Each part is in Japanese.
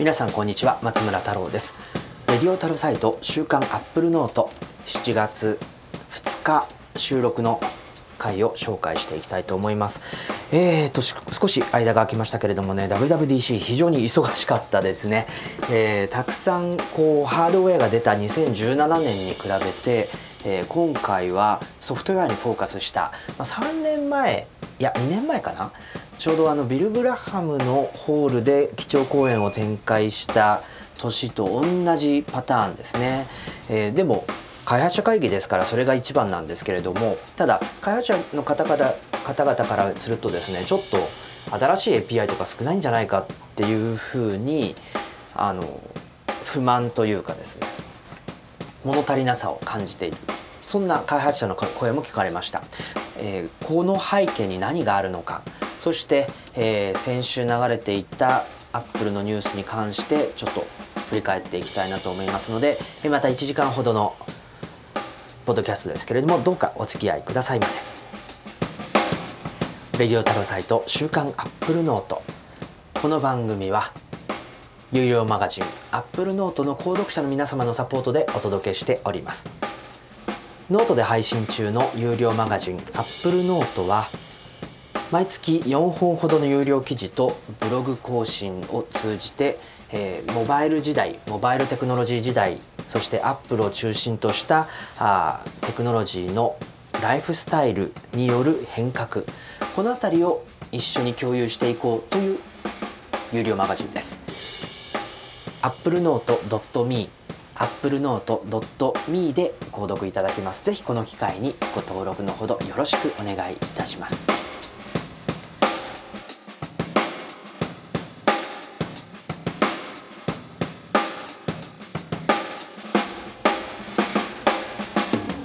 皆さんこんにちは松村太郎です。レディオタルサイト週刊アップルノート7月2日収録の回を紹介していきたいと思います。えーと少し間が空きましたけれどもね WWDC 非常に忙しかったですね、えー、たくさんこうハードウェアが出た2017年に比べて、えー、今回はソフトウェアにフォーカスした、まあ、3年前いや2年前かなちょうどあのビル・ブラハムのホールで基調講演を展開した年と同じパターンですね、えー、でも開発者会議ですからそれが一番なんですけれどもただ開発者の方々方々からするとですねちょっと新しい API とか少ないんじゃないかっていうふうにあの不満というかですね物足りなさを感じている。そんな開発者の声も聞かれました、えー、この背景に何があるのか。そして、えー、先週流れていたアップルのニュースに関してちょっと振り返っていきたいなと思いますのでまた1時間ほどのポッドキャストですけれどもどうかお付き合いくださいませ。レディオタロサイト週刊アップルノート。この番組は有料マガジンアップルノートの購読者の皆様のサポートでお届けしております。ノートで配信中の有料マガジンアップルノートは毎月4本ほどの有料記事とブログ更新を通じて、えー、モバイル時代モバイルテクノロジー時代そしてアップルを中心としたあテクノロジーのライフスタイルによる変革この辺りを一緒に共有していこうという有料マガジンです。applenote.me applenote.me で購読いただけます。ぜひこの機会にご登録のほどよろしくお願いいたします。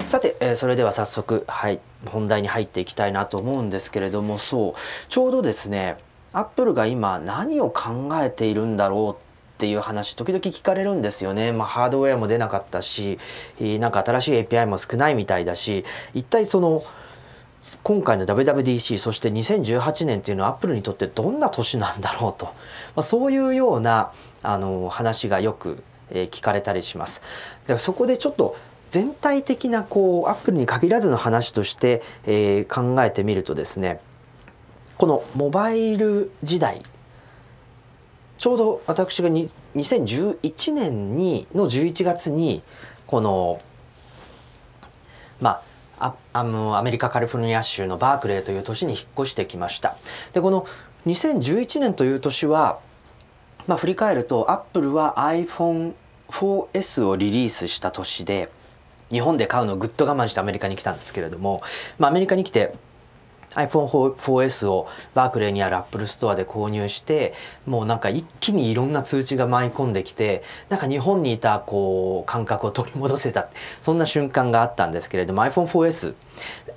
さて、えー、それでは早速、はい、本題に入っていきたいなと思うんですけれどもそうちょうどですねアップルが今何を考えているんだろうっていう話時々聞かれるんですよね、まあ、ハードウェアも出なかったしなんか新しい API も少ないみたいだし一体その今回の WWDC そして2018年っていうのはアップルにとってどんな年なんだろうと、まあ、そういうようなあの話がよく、え、聞かれたりします。でそこでちょっと全体的なこうアップルに限らずの話として、えー、考えてみるとですねこのモバイル時代ちょうど私が2011年にの11月にこのまああのアメリカカリフォルニア州のバークレーという都市に引っ越してきました。でこの2011年という年は、まあ、振り返るとアップルは iPhone4S をリリースした年で日本で買うのをぐっと我慢してアメリカに来たんですけれども、まあ、アメリカに来て iPhone4S をバークレーにあるアップルストアで購入してもうなんか一気にいろんな通知が舞い込んできてなんか日本にいたこう感覚を取り戻せたそんな瞬間があったんですけれども iPhone4S、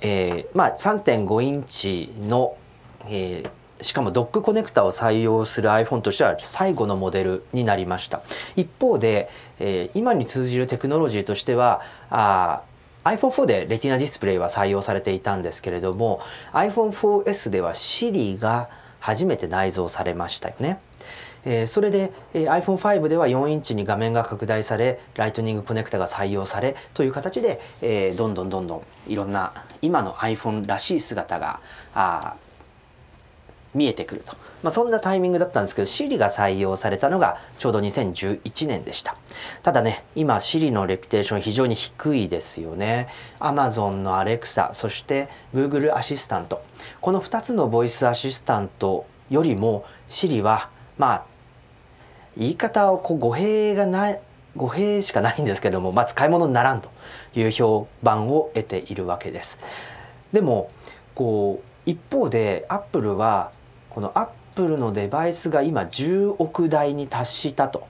えー、まあ3.5インチの、えーしかもドックコネクタを採用する iPhone としては最後のモデルになりました。一方で、えー、今に通じるテクノロジーとしてはあ iPhone4 でレティナディスプレイは採用されていたんですけれども iPhone4S では Siri が初めて内蔵されましたよね。えー、それで、えー、iPhone5 では4インチに画面が拡大されライトニングコネクタが採用されという形で、えー、どんどんどんどんいろんな今の iPhone らしい姿があ見えてくると、まあ、そんなタイミングだったんですけど Siri が採用されたのがちょうど2011年でした。ただね今 Siri のレピュテーション非常に低いですよね。Amazon の Alexa そして Google アシスタントこの2つのボイスアシスタントよりも Siri はまあ言い方をこう語弊がない語弊しかないんですけども、まあ、使い物にならんという評判を得ているわけです。でもこう一方でアップルはこのアップルのデバイスが今10億台に達したと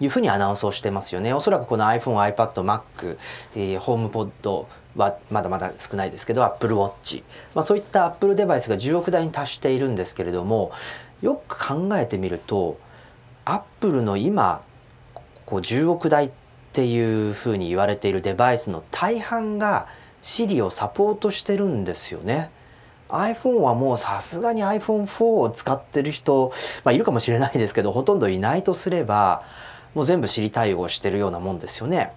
いうふうにアナウンスをしてますよねおそらくこの iPhone、iPad、Mac、えー、ホームポッドはまだまだ少ないですけど Apple Watch、まあ、そういったアップルデバイスが10億台に達しているんですけれどもよく考えてみるとアップルの今こう10億台っていうふうに言われているデバイスの大半が Siri をサポートしてるんですよね。iPhone はもうさすがに iPhone4 を使ってる人、まあ、いるかもしれないですけどほとんどいないとすればもう全部 Siri 対応してるようなもんですよね。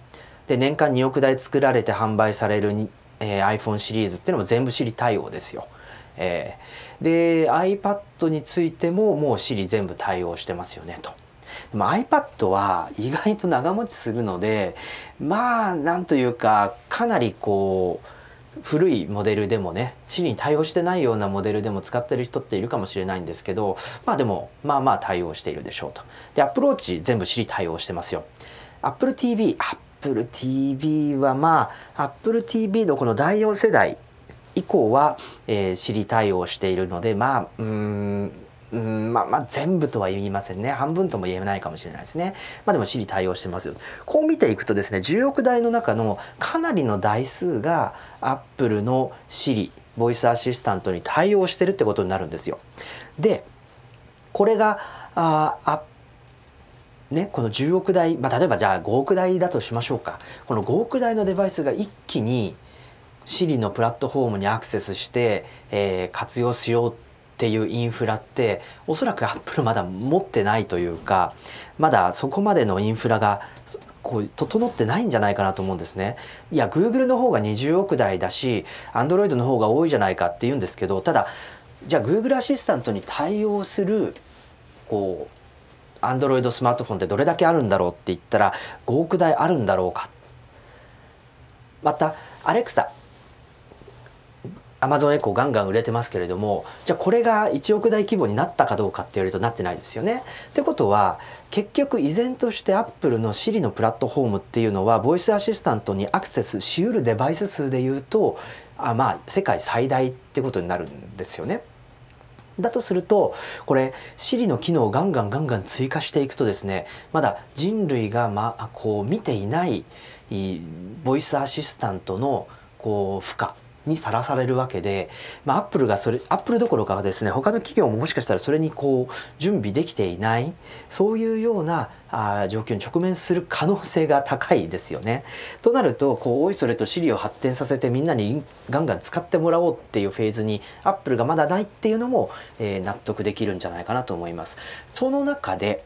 で年間2億台作られて販売される、えー、iPhone シリーズっていうのも全部 Siri 対応ですよ。えー、で iPad についてももう Siri 全部対応してますよねと。でも iPad は意外と長持ちするのでまあなんというかかなりこう古いモデルでもね Siri に対応してないようなモデルでも使ってる人っているかもしれないんですけどまあでもまあまあ対応しているでしょうと。で Apple Watch 全部 Siri 対応してますよ。Apple TV Apple TV はまあ Apple TV のこの第4世代以降は、えー、Siri 対応しているのでまあうんうんまあまあ全部とは言いませんね。半分とも言えないかもしれないですね。まあでも Siri 対応してますよ。こう見ていくとですね10億台の中のかなりの台数が Apple の Siri ボイスアシスタントに対応してるってことになるんですよ。でこれがああね、この10億台、まあ、例えばじゃあ5億台だとしましょうか。この5億台のデバイスが一気に Siri のプラットフォームにアクセスして、えー、活用しようってていうインフラっておそらくアップルまだ持ってないというかまだそこまでのインフラがこう整ってないんじゃないかなと思うんですね。いや Google の方が20億台だし Android の方が多いじゃないかって言うんですけどただじゃあ Google アシスタントに対応するこう Android スマートフォンってどれだけあるんだろうって言ったら5億台あるんだろうかまた Alexa アマゾンエコーガンガン売れてますけれどもじゃあこれが1億台規模になったかどうかって言われるとなってないですよね。ってことは結局依然としてアップルの Siri のプラットフォームっていうのはボイスアシスタントにアクセスしうるデバイス数でいうとあまあ世界最大ってことになるんですよね。だとするとこれ Siri の機能をガンガンガンガン追加していくとですねまだ人類が、まあ、こう見ていないボイスアシスタントのこう負荷にさらされるわけで、まあ、アップルがそれアップルどころかですね他の企業ももしかしたらそれにこう準備できていないそういうようなあ状況に直面する可能性が高いですよね。となるとこうおいそれと Siri を発展させてみんなにガンガン使ってもらおうっていうフェーズにアップルがまだないっていうのも、えー、納得できるんじゃないかなと思います。その中で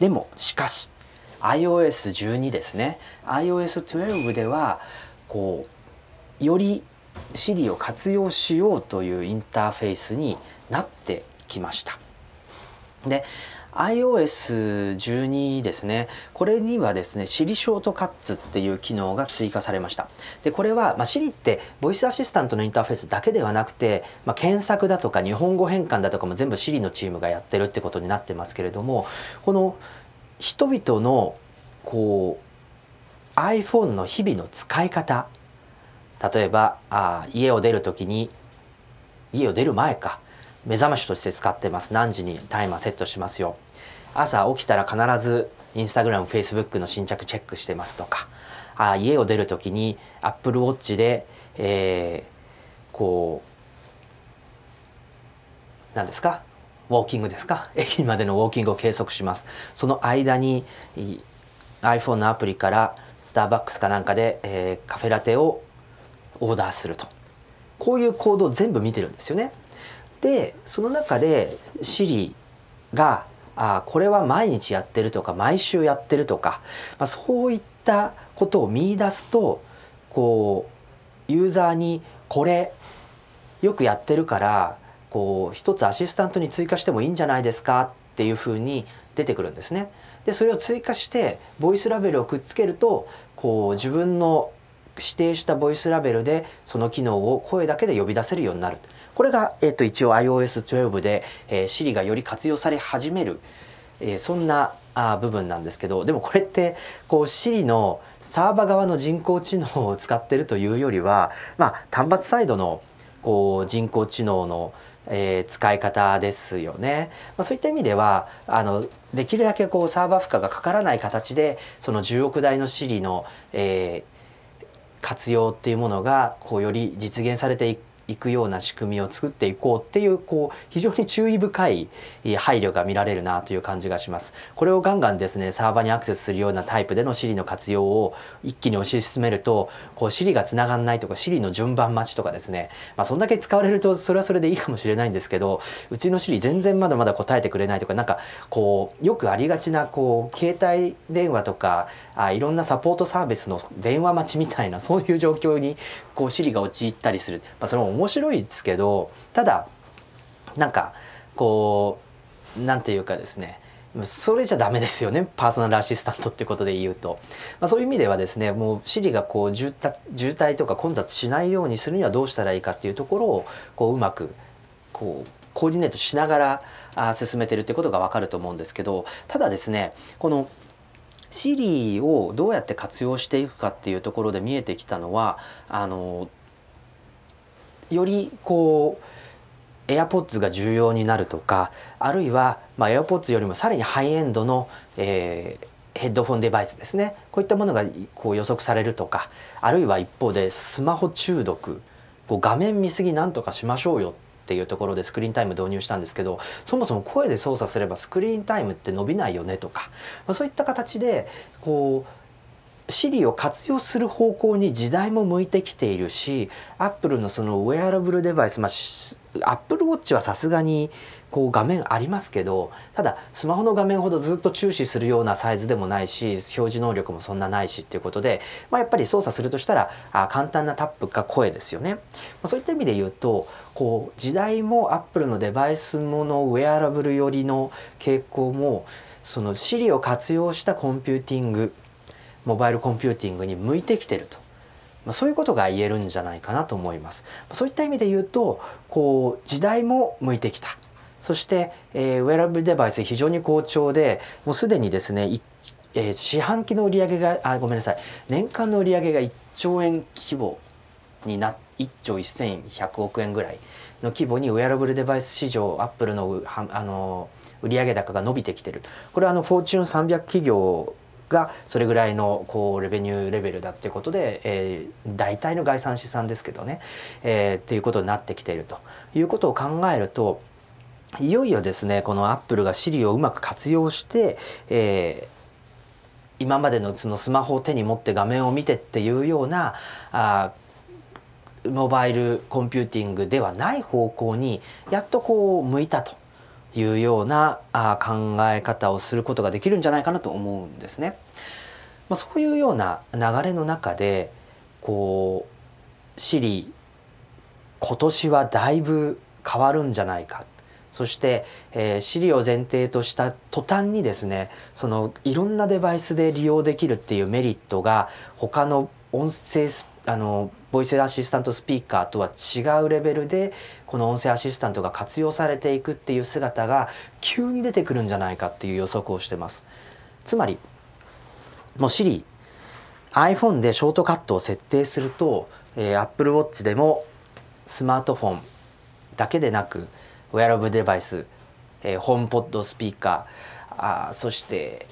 でもしかし iOS12 ですね iOS12 ではこうより Siri を活用しようというインターフェースになってきました。で iOS12 ですねこれにはですね Siri ショートカッツっていう機能が追加されましたでこれは、まあ、Siri ってボイスアシスタントのインターフェースだけではなくて、まあ、検索だとか日本語変換だとかも全部 Siri のチームがやってるってことになってますけれどもこの人々のこう iPhone の日々の使い方例えばあ家を出る時に家を出る前か。目覚ましとして使ってます。何時にタイマーセットしますよ。朝起きたら必ずインスタグラムフェイスブックの新着チェックしてますとか。あ家を出る時にアップルウォッチで、えー、こう何ですか？ウォーキングですか？駅までのウォーキングを計測します。その間に iPhone のアプリからスターバックスかなんかで、えー、カフェラテをオーダーするとこういう行動を全部見てるんですよね。でその中で Siri があこれは毎日やってるとか毎週やってるとか、まあ、そういったことを見出すとこうユーザーにこれよくやってるからこう一つアシスタントに追加してもいいんじゃないですかっていうふうに出てくるんですね。でそれを追加してボイスラベルをくっつけるとこう自分の指定したボイスラベルでその機能を声だけで呼び出せるようになる。これが、えー、と一応 iOS12 で、えー、Siri がより活用され始める、えー、そんなあ部分なんですけどでもこれってこう Siri のサーバー側の人工知能を使ってるというよりは、まあ、端末サイドのこう人工知能の、えー、使い方ですよね、まあ、そういった意味ではあのできるだけこうサーバー負荷がかからない形でその10億台の Siri の、えー、活用っていうものがこうより実現されていくような仕組みを作っていこうっていうこう非常に注意深い配慮が見られるなという感じがします。これをガンガンですねサーバーにアクセスするようなタイプでの Siri の活用を一気に推し進めるとこう Siri がつながんないとか Siri の順番待ちとかですねまあそんだけ使われると それはそれでいいかもしれないんですけどうちの Siri 全然まだまだ答えてくれないとかなんかこうよくありがちなこう携帯電話とかあいろんなサポートサービスの電話待ちみたいな そういう状況にこう Siri が陥ったりする、まあ、それも面白いですけどただなんかこうなんていうかですね。それじゃダメですよね。パーソナルアシスタントってことで言うと、まあ、そういう意味ではですねもう Siri がこう渋滞とか混雑しないようにするにはどうしたらいいかっていうところをこううまくこうコーディネートしながら進めてるってことが分かると思うんですけどただですねこの Siri をどうやって活用していくかっていうところで見えてきたのはあのよりこう AirPods が重要になるとかあるいは、まあ、AirPods よりもさらにハイエンドの、えー、ヘッドフォンデバイスですね。こういったものがこう予測されるとかあるいは一方でスマホ中毒こう画面見過ぎなんとかしましょうよっていうところでスクリーンタイム導入したんですけどそもそも声で操作すればスクリーンタイムって伸びないよねとか、まあ、そういった形でこう Siri を活用する方向に時代も向いてきているしアップルのそのウェアラブルデバイス、まあ、アップルウォッチはさすがにこう画面ありますけどただスマホの画面ほどずっと注視するようなサイズでもないし表示能力もそんなないしっていうことで、まあ、やっぱり操作するとしたらあ簡単なタップか声ですよね。まあ、そういった意味で言うとこう時代もアップルのデバイスものウェアラブル寄りの傾向もその Siri を活用したコンピューティングモバイルコンピューティングに向いてきてると、まあ、そういうことが言えるんじゃないかなと思います。そういった意味で言うとこう時代も向いてきた。そして、えー、ウェアラブルデバイス非常に好調でもうすでにですねえー、四半期の売り上げがあごめんなさい。年間の売り上げが1兆円規模にな1兆1100億円ぐらいの規模にウェアラブルデバイス市場アップルのあの売上高が伸びてきてる。これはあのフォーチュン300企業がそれぐらいのこうレベニューレベルだっていうことで、えー、大体の概算資産ですけどね、えー、っていうことになってきているということを考えるといよいよですねこのアップルが Siri をうまく活用して、えー、今までのそのスマホを手に持って画面を見てっていうようなあモバイルコンピューティングではない方向にやっとこう向いたと。いうようなあ考え方をすることができるんじゃないかなと思うんですね。まあ、そういうような流れの中でこうシリ今年はだいぶ変わるんじゃないかそして、えー、シリを前提とした途端にですねそのいろんなデバイスで利用できるっていうメリットが他の音声あのボイスアシスタントスピーカーとは違うレベルでこの音声アシスタントが活用されていくっていう姿が急に出てくるんじゃないかっていう予測をしてます。つまりもう Siri iPhone でショートカットを設定すると、えー、Apple Watch でもスマートフォンだけでなくウェアラブデバイス、えー、ホームポッドスピーカーあそして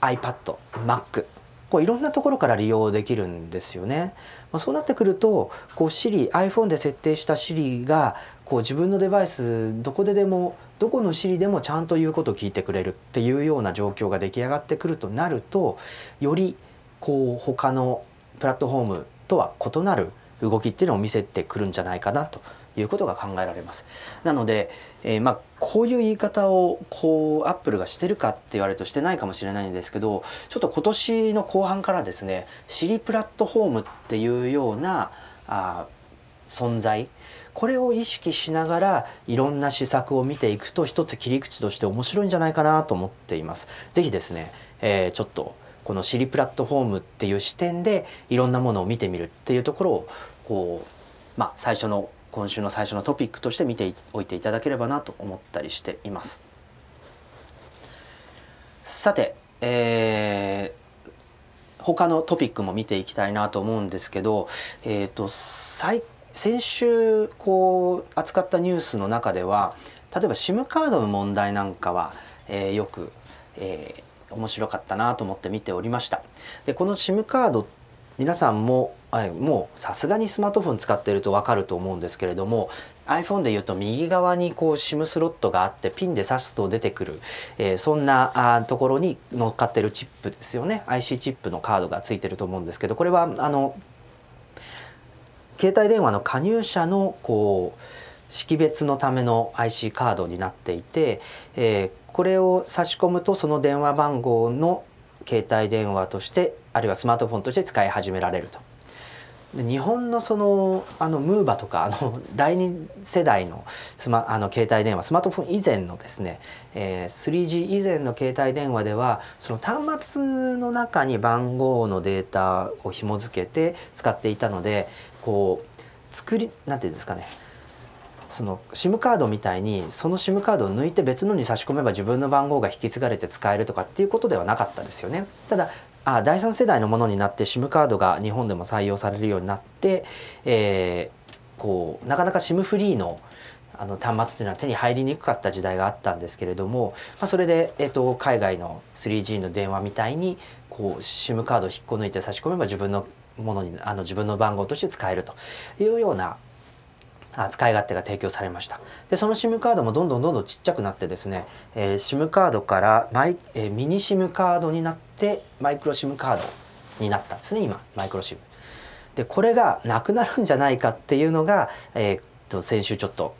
iPad、Mac こういろんなところから利用できるんですよね。まあ、そうなってくるとこう Siri iPhone で設定した Siri がこう自分のデバイスどこででもどこの Siri でもちゃんと言うことを聞いてくれるっていうような状況が出来上がってくるとなるとよりこう他のプラットフォームとは異なる動きっていうのを見せてくるんじゃないかなということが考えられます。なので、えー、まあこういう言い方をこうアップルがしてるかって言われるとしてないかもしれないんですけどちょっと今年の後半からですねシリプラットフォームっていうようなあ存在これを意識しながらいろんな施策を見ていくと一つ切り口として面白いんじゃないかなと思っています。ぜひですね、えー、ちょっとこのシリプラットフォームっていう視点でいろんなものを見てみるっていうところをこうまあ最初の今週の最初のトピックとして見ておいていただければなと思ったりしています。さて、えー、他のトピックも見ていきたいなと思うんですけど、えーと、最先週こう扱ったニュースの中では例えば SIM カードの問題なんかは、えー、よく、えー、面白かったなと思って見ておりました。でこの SIM カード皆さんもはいもうさすがにスマートフォン使ってると分かると思うんですけれども iPhone でいうと右側にこう SIM スロットがあってピンで挿すと出てくる、えー、そんなあところに乗っかってるチップですよね IC チップのカードがついてると思うんですけどこれはあの携帯電話の加入者のこう識別のための IC カードになっていて、えー、これを差し込むとその電話番号の携帯電話としてあるいはスマートフォンとして使い始められると。日本のそのあのムーバとかあの 第二世代のスマあの携帯電話スマートフォン以前のですね、えー、3G 以前の携帯電話ではその端末の中に番号のデータを紐付けて使っていたのでこう作りなんていうんですかねその SIM カードみたいにその SIM カードを抜いて別のに差し込めば自分の番号が引き継がれて使えるとかっていうことではなかったですよね。ただあ第3世代のものになって SIM カードが日本でも採用されるようになって、えー、こうなかなか SIM フリーのあの端末というのは手に入りにくかった時代があったんですけれども、まあ、それで、えーと、海外の 3G の電話みたいにこう SIM カードを引っこ抜いて差し込めば自分のものにあの自分の番号として使えるというような使い勝手が提供されました。でその SIM カードもどんどんどんどんちっちゃくなってですね、えー、SIM カードからマイ、えー、ミニ SIM カードになってマイクロ SIM カードになったんですね今マイクロ SIM でこれがなくなるんじゃないかっていうのが、えー、っと先週ちょっと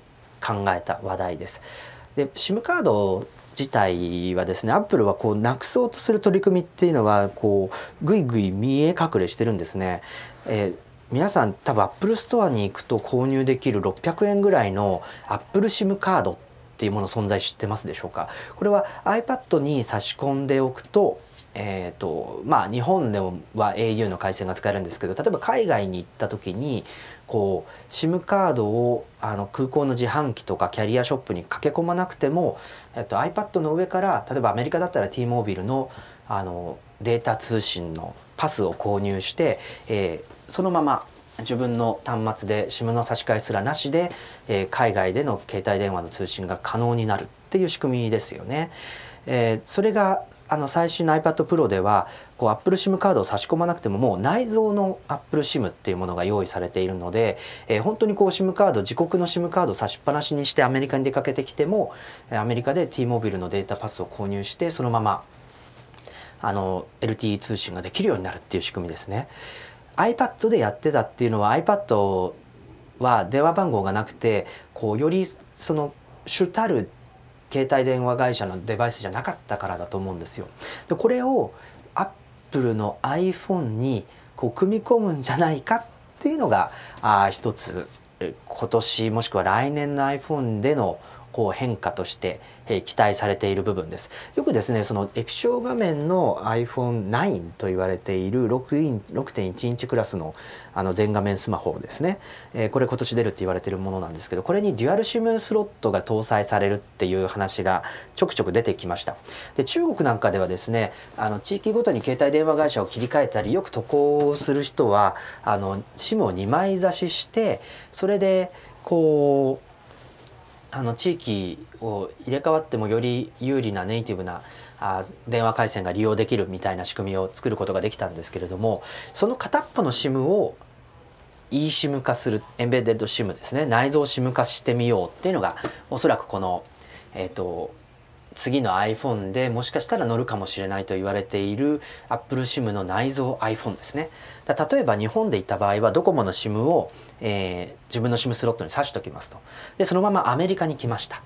考えた話題です。で SIM カード自体はですねアップルはこうなくそうとする取り組みっていうのはこうぐいぐい見え隠れしてるんですね。えー皆さん多分アップルストアに行くと購入できる600円ぐらいのアップル SIM カードっていうもの存在知ってますでしょうか？これは iPad に差し込んでおくとえーとまあ、日本では au の回線が使えるんですけど例えば海外に行った時にこう SIM カードをあの空港の自販機とかキャリアショップに駆け込まなくても、えっと、iPad の上から例えばアメリカだったら T モービルのあのデータ通信のパスを購入して、えー、そのまま自分の端末で SIM の差し替えすらなしで、えー、海外での携帯電話の通信が可能になるっていう仕組みですよね。えー、それがあの最新の iPad Pro ではこう Apple SIM カードを差し込まなくてももう内蔵の Apple SIM っていうものが用意されているので、えー、本当にこう SIM カード自国の SIM カードを差しっぱなしにしてアメリカに出かけてきてもアメリカで T モビルのデータパスを購入してそのままあの LTE 通信ができるようになるっていう仕組みですね。iPad でやってたっていうのは iPad は電話番号がなくてこうよりその主たる携帯電話会社のデバイスじゃなかったからだと思うんですよ。でこれを Apple の iPhone にこう組み込むんじゃないかっていうのがあ一つ今年もしくは来年の iPhone でのこう変化として、え期待されている部分です。よくですねその液晶画面の iPhone9 と言われている6イン6.1インチクラスのあの全画面スマホですね、えこれ今年出るって言われているものなんですけどこれにデュアル SIM スロットが搭載されるっていう話がちょくちょく出てきました。で中国なんかではですねあの地域ごとに携帯電話会社を切り替えたりよく渡航する人はあの SIM を2枚差ししてそれでこうあの地域を入れ替わってもより有利なネイティブなあ電話回線が利用できるみたいな仕組みを作ることができたんですけれどもその片っぽの SIM を eSIM 化するエンベデッド SIM ですね。内蔵 SIM 化してみようっていうのがおそらくこの、えーと次の iPhone でもしかしたら乗るかもしれないと言われている Apple SIM の内蔵 iPhone ですね。例えば日本で行った場合はドコモの SIM を、えー、自分の SIM スロットに挿しておきますと。でそのままアメリカに来ました。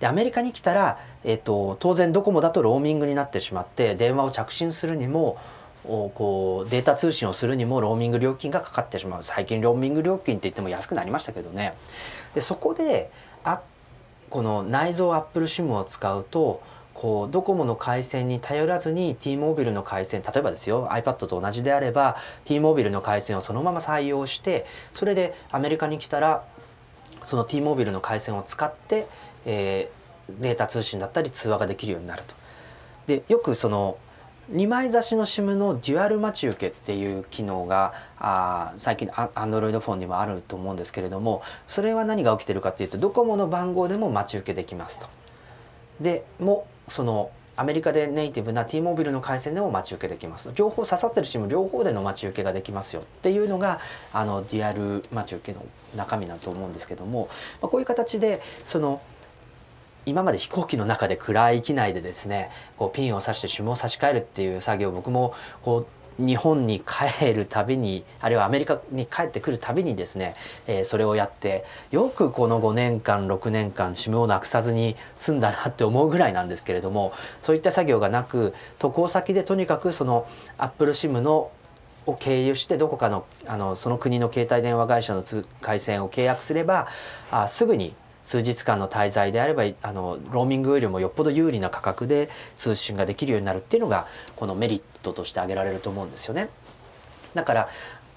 でアメリカに来たら、えーと、当然ドコモだとローミングになってしまって電話を着信するにもこうデータ通信をするにもローミング料金がかかってしまう。最近ローミング料金って言っても安くなりましたけどね。でそこであこの内蔵 Apple SIM を使うとこうドコモの回線に頼らずに T モービルの回線例えばですよ iPad と同じであれば T モービルの回線をそのまま採用してそれでアメリカに来たらその T モービルの回線を使って、えー、データ通信だったり通話ができるようになると。でよくその2枚差しの SIM のデュアル待ち受けっていう機能があ最近 Android フォンにもあると思うんですけれどもそれは何が起きてるかっていうとドコモの番号でも待ち受けできますと。でもそのアメリカでネイティブな T モービルの回線でも待ち受けできます。両方刺さってる SIM 両方での待ち受けができますよっていうのがあのデュアル待ち受けの中身だと思うんですけども、まあ、こういう形でその今まで飛行機の中で暗い機内でですねこうピンを刺して SIM を差し替えるっていう作業僕もこう日本に帰るたびにあるいはアメリカに帰ってくるたびにですね、えー、それをやってよくこの5年間6年間 SIM をなくさずに済んだなって思うぐらいなんですけれどもそういった作業がなく渡航先でとにかくその AppleSIM のを経由してどこかのあのその国の携帯電話会社の回線を契約すればあすぐに数日間の滞在であればあのローミングよりもよっぽど有利な価格で通信ができるようになるっていうのがこのメリットとして挙げられると思うんですよね。だから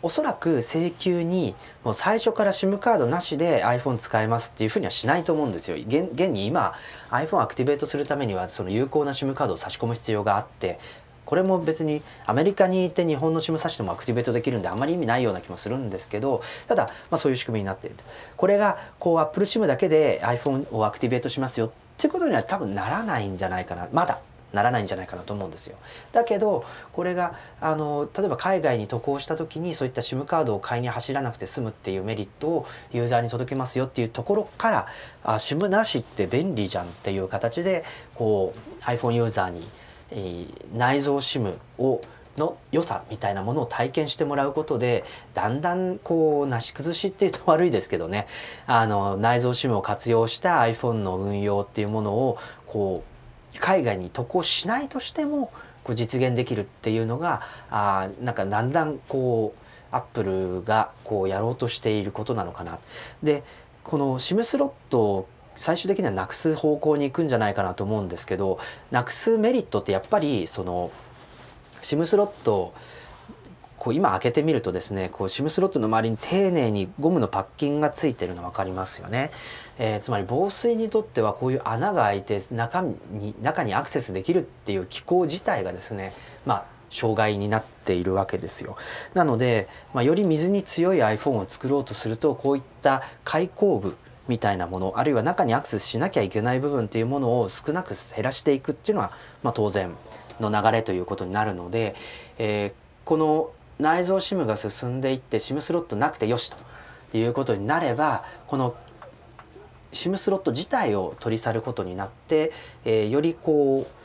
おそらく請求にもう最初から SIM カードなしで iPhone 使えますっていうふうにはしないと思うんですよ。現現に今 iPhone アクティベートするためにはその有効な SIM カードを差し込む必要があってこれも別にアメリカにいて日本の SIM 差してもアクティベートできるんであまり意味ないような気もするんですけどただ、まあ、そういう仕組みになっているとこれがこう Apple SIM だけで iPhone をアクティベートしますよっていうことには多分ならないんじゃないかなまだならないんじゃないかなと思うんですよ。だけどこれがあの例えば海外に渡航した時にそういった SIM カードを買いに走らなくて済むっていうメリットをユーザーに届けますよっていうところからあ SIM なしって便利じゃんっていう形でこう iPhone ユーザーにえー、内蔵 SIM をの良さみたいなものを体験してもらうことでだんだんこうなし崩しっていうと悪いですけどね あの内蔵 SIM を活用した iPhone の運用っていうものをこう海外に渡航しないとしてもこう実現できるっていうのがあなんかだんだんこうアップルがこうやろうとしていることなのかな。でこの SIM スロット最終的にはなくす方向に行くんじゃないかなと思うんですけどなくすメリットってやっぱりその SIM スロットこう今開けてみるとですねこう SIM スロットの周りに丁寧にゴムのパッキンがついてるの分かりますよね、えー、つまり防水にとってはこういう穴が開いて中に中にアクセスできるっていう機構自体がですねまあ障害になっているわけですよ。なので、まあ、より水に強い iPhone を作ろうとするとこういった開口部みたいなものあるいは中にアクセスしなきゃいけない部分っていうものを少なく減らしていくっていうのは、まあ、当然の流れということになるので、えー、この内蔵 SIM が進んでいって SIM スロットなくてよしということになればこの SIM スロット自体を取り去ることになって、えー、よりこう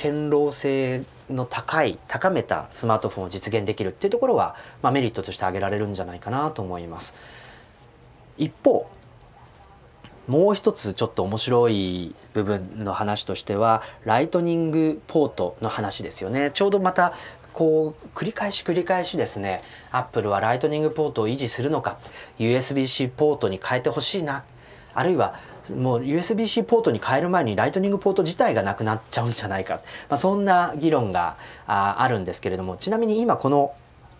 堅牢性の高い高めたスマートフォンを実現できるっていうところは、まあ、メリットとして挙げられるんじゃないかなと思います。一方もう一つちょっと面白い部分の話としてはライトニングポートの話ですよね。ちょうどまたこう繰り返し繰り返しですねアップルはライトニングポートを維持するのか USB-C ポートに変えてほしいなあるいはもう USB-C ポートに変える前にライトニングポート自体がなくなっちゃうんじゃないか、まあ、そんな議論がああるんですけれどもちなみに今この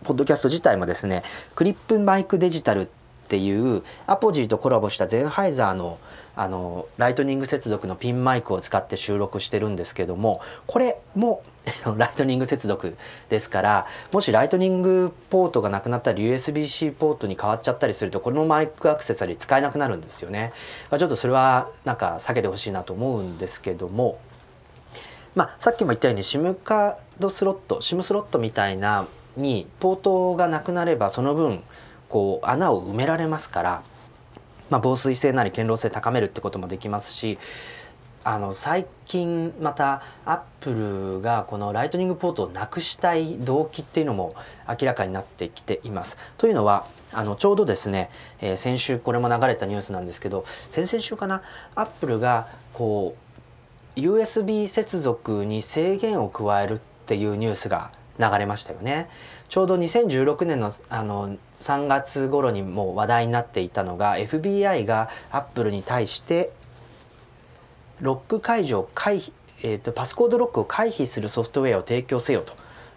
ポッドキャスト自体もですねクリップマイクデジタルっていうアポジーとコラボしたゼンハイザーのあのライトニング接続のピンマイクを使って収録してるんですけどもこれも ライトニング接続ですからもしライトニングポートがなくなったり USB-C ポートに変わっちゃったりするとこのマイクアクセサリー使えなくなるんですよね。ちょっとそれはなんか避けてほしいなと思うんですけども。まあ、さっきも言ったように SIM カードスロット SIM スロットみたいなにポートがなくなればその分こう穴を埋められますから、まあ、防水性なり堅牢性高めるってこともできますしあの最近またアップルがこのライトニングポートをなくしたい動機っていうのも明らかになってきています。というのはあのちょうどですね、えー、先週これも流れたニュースなんですけど先々週かなアップルがこう USB 接続に制限を加えるっていうニュースが流れましたよね。ちょうど2016年のあの3月頃にも話題になっていたのが FBI がアップルに対してロック解除を回避、えーと、パスコードロックを回避するソフトウェアを提供せよ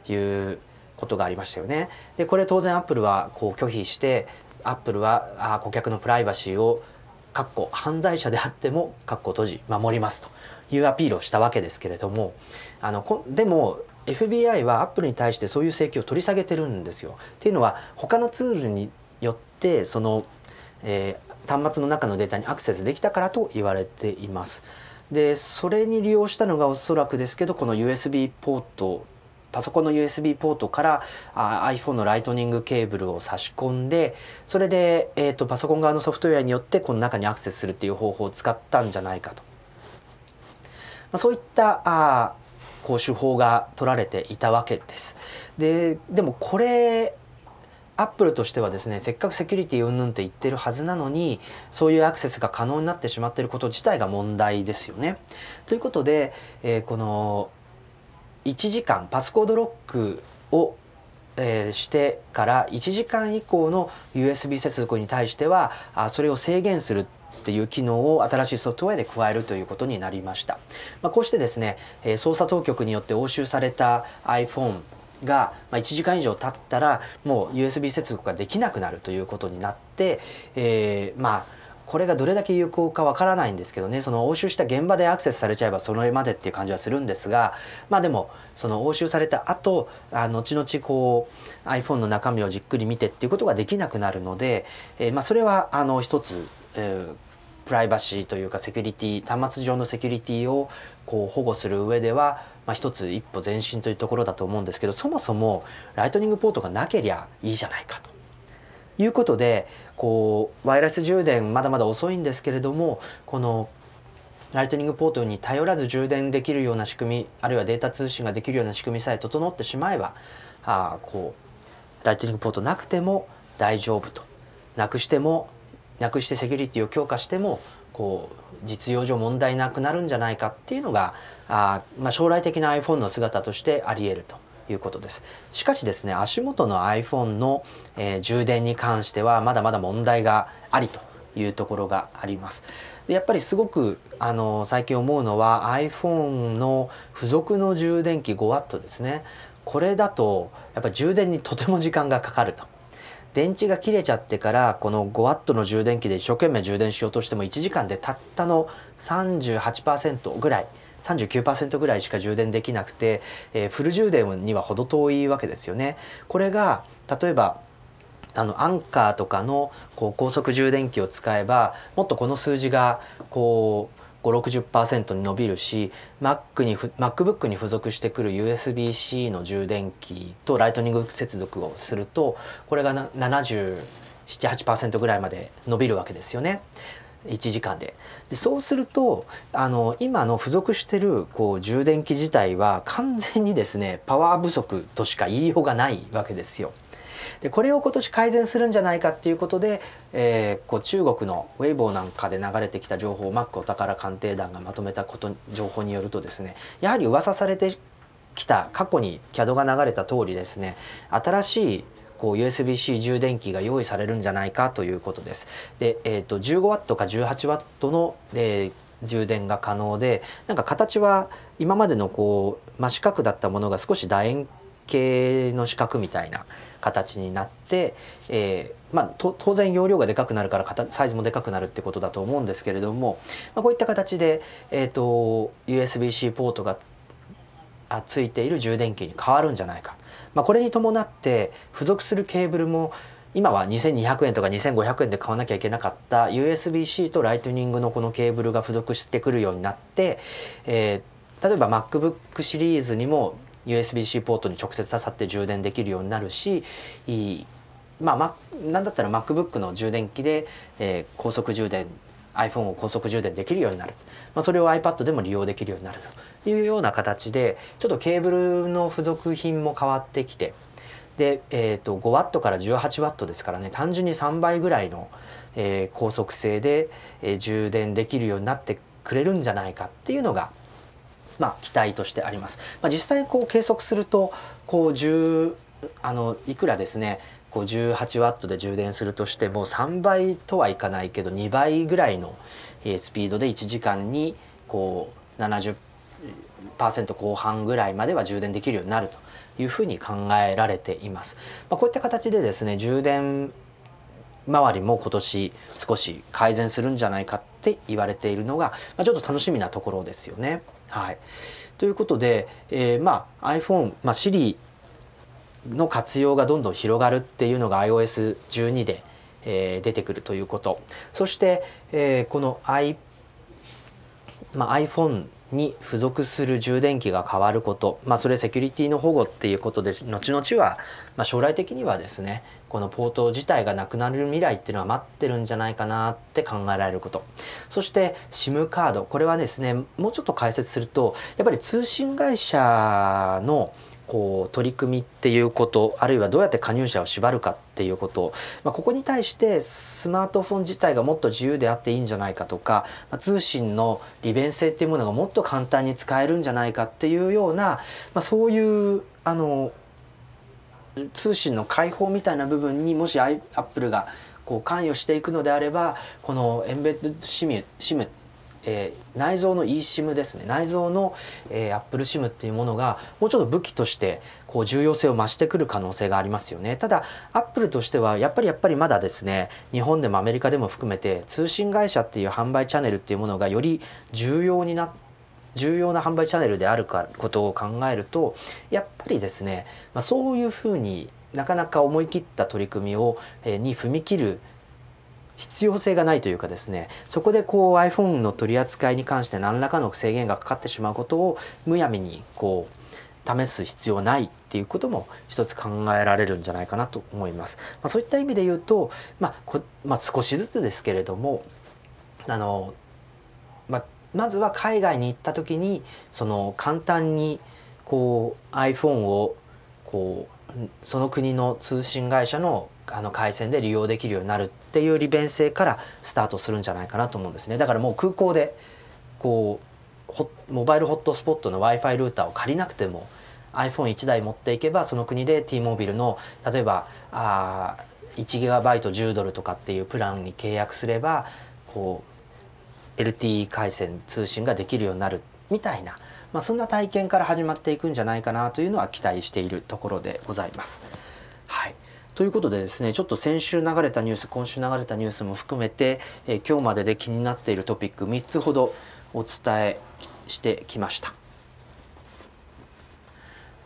ということがありましたよね。でこれ当然アップルはこう拒否してアップルはあ顧客のプライバシーをかっこ犯罪者であってもかっこ閉じ守りますというアピールをしたわけですけれどもあのこでも FBI はアップルに対してそういう請求を取り下げてるんですよ。っていうのは他のツールによってその、えー、端末の中のデータにアクセスできたからと言われています。でそれに利用したのがおそらくですけどこの USB ポートパソコンの USB ポートからあ iPhone のライトニングケーブルを差し込んでそれで、えーと、パソコン側のソフトウェアによってこの中にアクセスするっていう方法を使ったんじゃないかと、まあ、そういったあこう手法が取られていたわけです。ででもこれアップルとしてはですねせっかくセキュリティ云々って言ってるはずなのにそういうアクセスが可能になってしまっていること自体が問題ですよね。ということで、えー、この1時間パスコードロックをえー、してから1時間以降の USB 接続に対してはあそれを制限するっていう機能を新しいソフトウェアで加えるということになりました、まあ、こうしてですね、捜査当局によって押収された iPhone が1時間以上経ったらもう USB 接続ができなくなるということになって、えー、まあこれがどれだけ有効かわからないんですけどねその押収した現場でアクセスされちゃえばそれまでっていう感じはするんですがまあでもその押収された後あ後々こう iPhone の中身をじっくり見てっていうことができなくなるので、えー、まあそれはあの一つ、えープライバシーというかセキュリティ端末上のセキュリティをこう保護する上では、まあ、一つ一歩前進というところだと思うんですけどそもそもライトニングポートがなけりゃいいじゃないかということでこうワイヤレス充電まだまだ遅いんですけれどもこのライトニングポートに頼らず充電できるような仕組みあるいはデータ通信ができるような仕組みさえ整ってしまえばあこうライトニングポートなくても大丈夫と。なくしてもなくしてセキュリティを強化してもこう実用上問題なくなるんじゃないかっていうのがあ、まあ、将来的な iPhone の姿としてありえるということです。しかしですね足元の iPhone の、えー、充電に関してはまだまだ問題がありというところがあります。でやっぱりすごくあの最近思うのは iPhone の付属の充電器 5W ですね。これだとやっぱり充電にとても時間がかかると電池が切れちゃってからこの 5W の充電器で一生懸命充電しようとしても1時間でたったの38%ぐらい39%ぐらいしか充電できなくて、えー、フル充電には程遠いわけですよね。これが例えばあのアンカーとかのこう高速充電器を使えばもっとこの数字がこう560%に伸びるし Mac に MacBook に付属してくる USB-C の充電器とライトニング接続をするとこれが778%ぐらいまで伸びるわけですよね。1時間ででそうするとあの今の付属してるこう充電器自体は完全にですねパワー不足としか言いようがないわけですよ。でこれを今年改善するんじゃないかっていうことで、えー、こう中国のウェイボーなんかで流れてきた情報をマックお宝鑑定団がまとめたこと情報によるとですねやはり噂されてきた過去に CAD が流れた通りですね新しいこう USB-C 充電器が用意されるんじゃないかということです。で、えーと、と 15W か 18W の、えー充電が可能でなんか形は今までのこう真四角だったものが少し楕円形の四角みたいな形になって、えーまあ、当然容量がでかくなるからサイズもでかくなるってことだと思うんですけれども、まあ、こういった形で、えーと、USB-C ポートがついている充電器に変わるんじゃないか。まあ、これに伴って付属するケーブルも今は2200円とか2500円で買わなきゃいけなかった USB-C とライトニングのこのケーブルが付属してくるようになって、えー、例えば MacBook シリーズにも USB-C ポートに直接刺さって充電できるようになるしまあ、まなんだったら MacBook の充電器で、えー、高速充電 iPhone を高速充電できるようになる、まあ、それを iPad でも利用できるようになるというような形でちょっとケーブルの付属品も変わってきてで、えーと、5W から 18W ですからね単純に3倍ぐらいの、えー、高速性で、えー、充電できるようになってくれるんじゃないかっていうのが、まあ、期待としてあります。まあ、実際こう計測するとこう10あのいくらですねこう18ワットで充電するとしても3倍とはいかないけど2倍ぐらいのスピードで1時間にこう70%後半ぐらいまでは充電できるようになるというふうに考えられています。まあ、こういった形でですね充電周りも今年少し改善するんじゃないかって言われているのが、まあ、ちょっと楽しみなところですよね。はい、ということで、えー、まあ iPhone、まあ、Siri の活用がどんどん広がるっていうのが iOS12 で、えー、出てくるということ。そして、えー、この i、まあ、iPhone に付属する充電器が変わること、まあ、それセキュリティの保護っていうことで後々は、まあ、将来的にはですねこのポート自体がなくなる未来っていうのは待ってるんじゃないかなって考えられること。そして SIM カード。これはですねもうちょっと解説するとやっぱり通信会社のこう取り組みっていうことあるいはどうやって加入者を縛るかっていうこと、まあ、ここに対してスマートフォン自体がもっと自由であっていいんじゃないかとか、まあ、通信の利便性っていうものがもっと簡単に使えるんじゃないかっていうような、まあ、そういうあの通信の開放みたいな部分にもしアップルがこう関与していくのであればこのエンベッドシムシムえー、内蔵の eSIM ですね。内蔵の、えー、Apple SIM っていうものがもうちょっと武器としてこう重要性を増してくる可能性がありますよね。ただ Apple としてはやっぱりやっぱりまだですね日本でもアメリカでも含めて通信会社っていう販売チャンネルっていうものがより重要になっ重要な販売チャンネルであるかことを考えるとやっぱりですね、まあ、そういうふうになかなか思い切った取り組みを、えー、に踏み切る必要性がないというかですねそこでこう iPhone の取り扱いに関して何らかの制限がかかってしまうことをむやみにこう試す必要ないっていうことも一つ考えられるんじゃないかなと思います。まあ、そういった意味で言うと、まあまあ、少しずつですけれどもあの、ま、ずは海外に行った時にその簡単にこう iPhone をこうその国の通信会社のあの回線で利用できるようになるっていう利便性からスタートするんじゃないかなと思うんですね。だからもう空港でこうモバイルホットスポットの w i f i ルーターを借りなくても iPhone1 台持っていけばその国で T モビルの例えばあ 1GB10 ドルとかっていうプランに契約すればこう LTE 回線通信ができるようになるみたいな、まあ、そんな体験から始まっていくんじゃないかなというのは期待しているところでございます。はいということでですねちょっと先週流れたニュース今週流れたニュースも含めて、えー、今日までで気になっているトピック3つほどお伝えしてきました。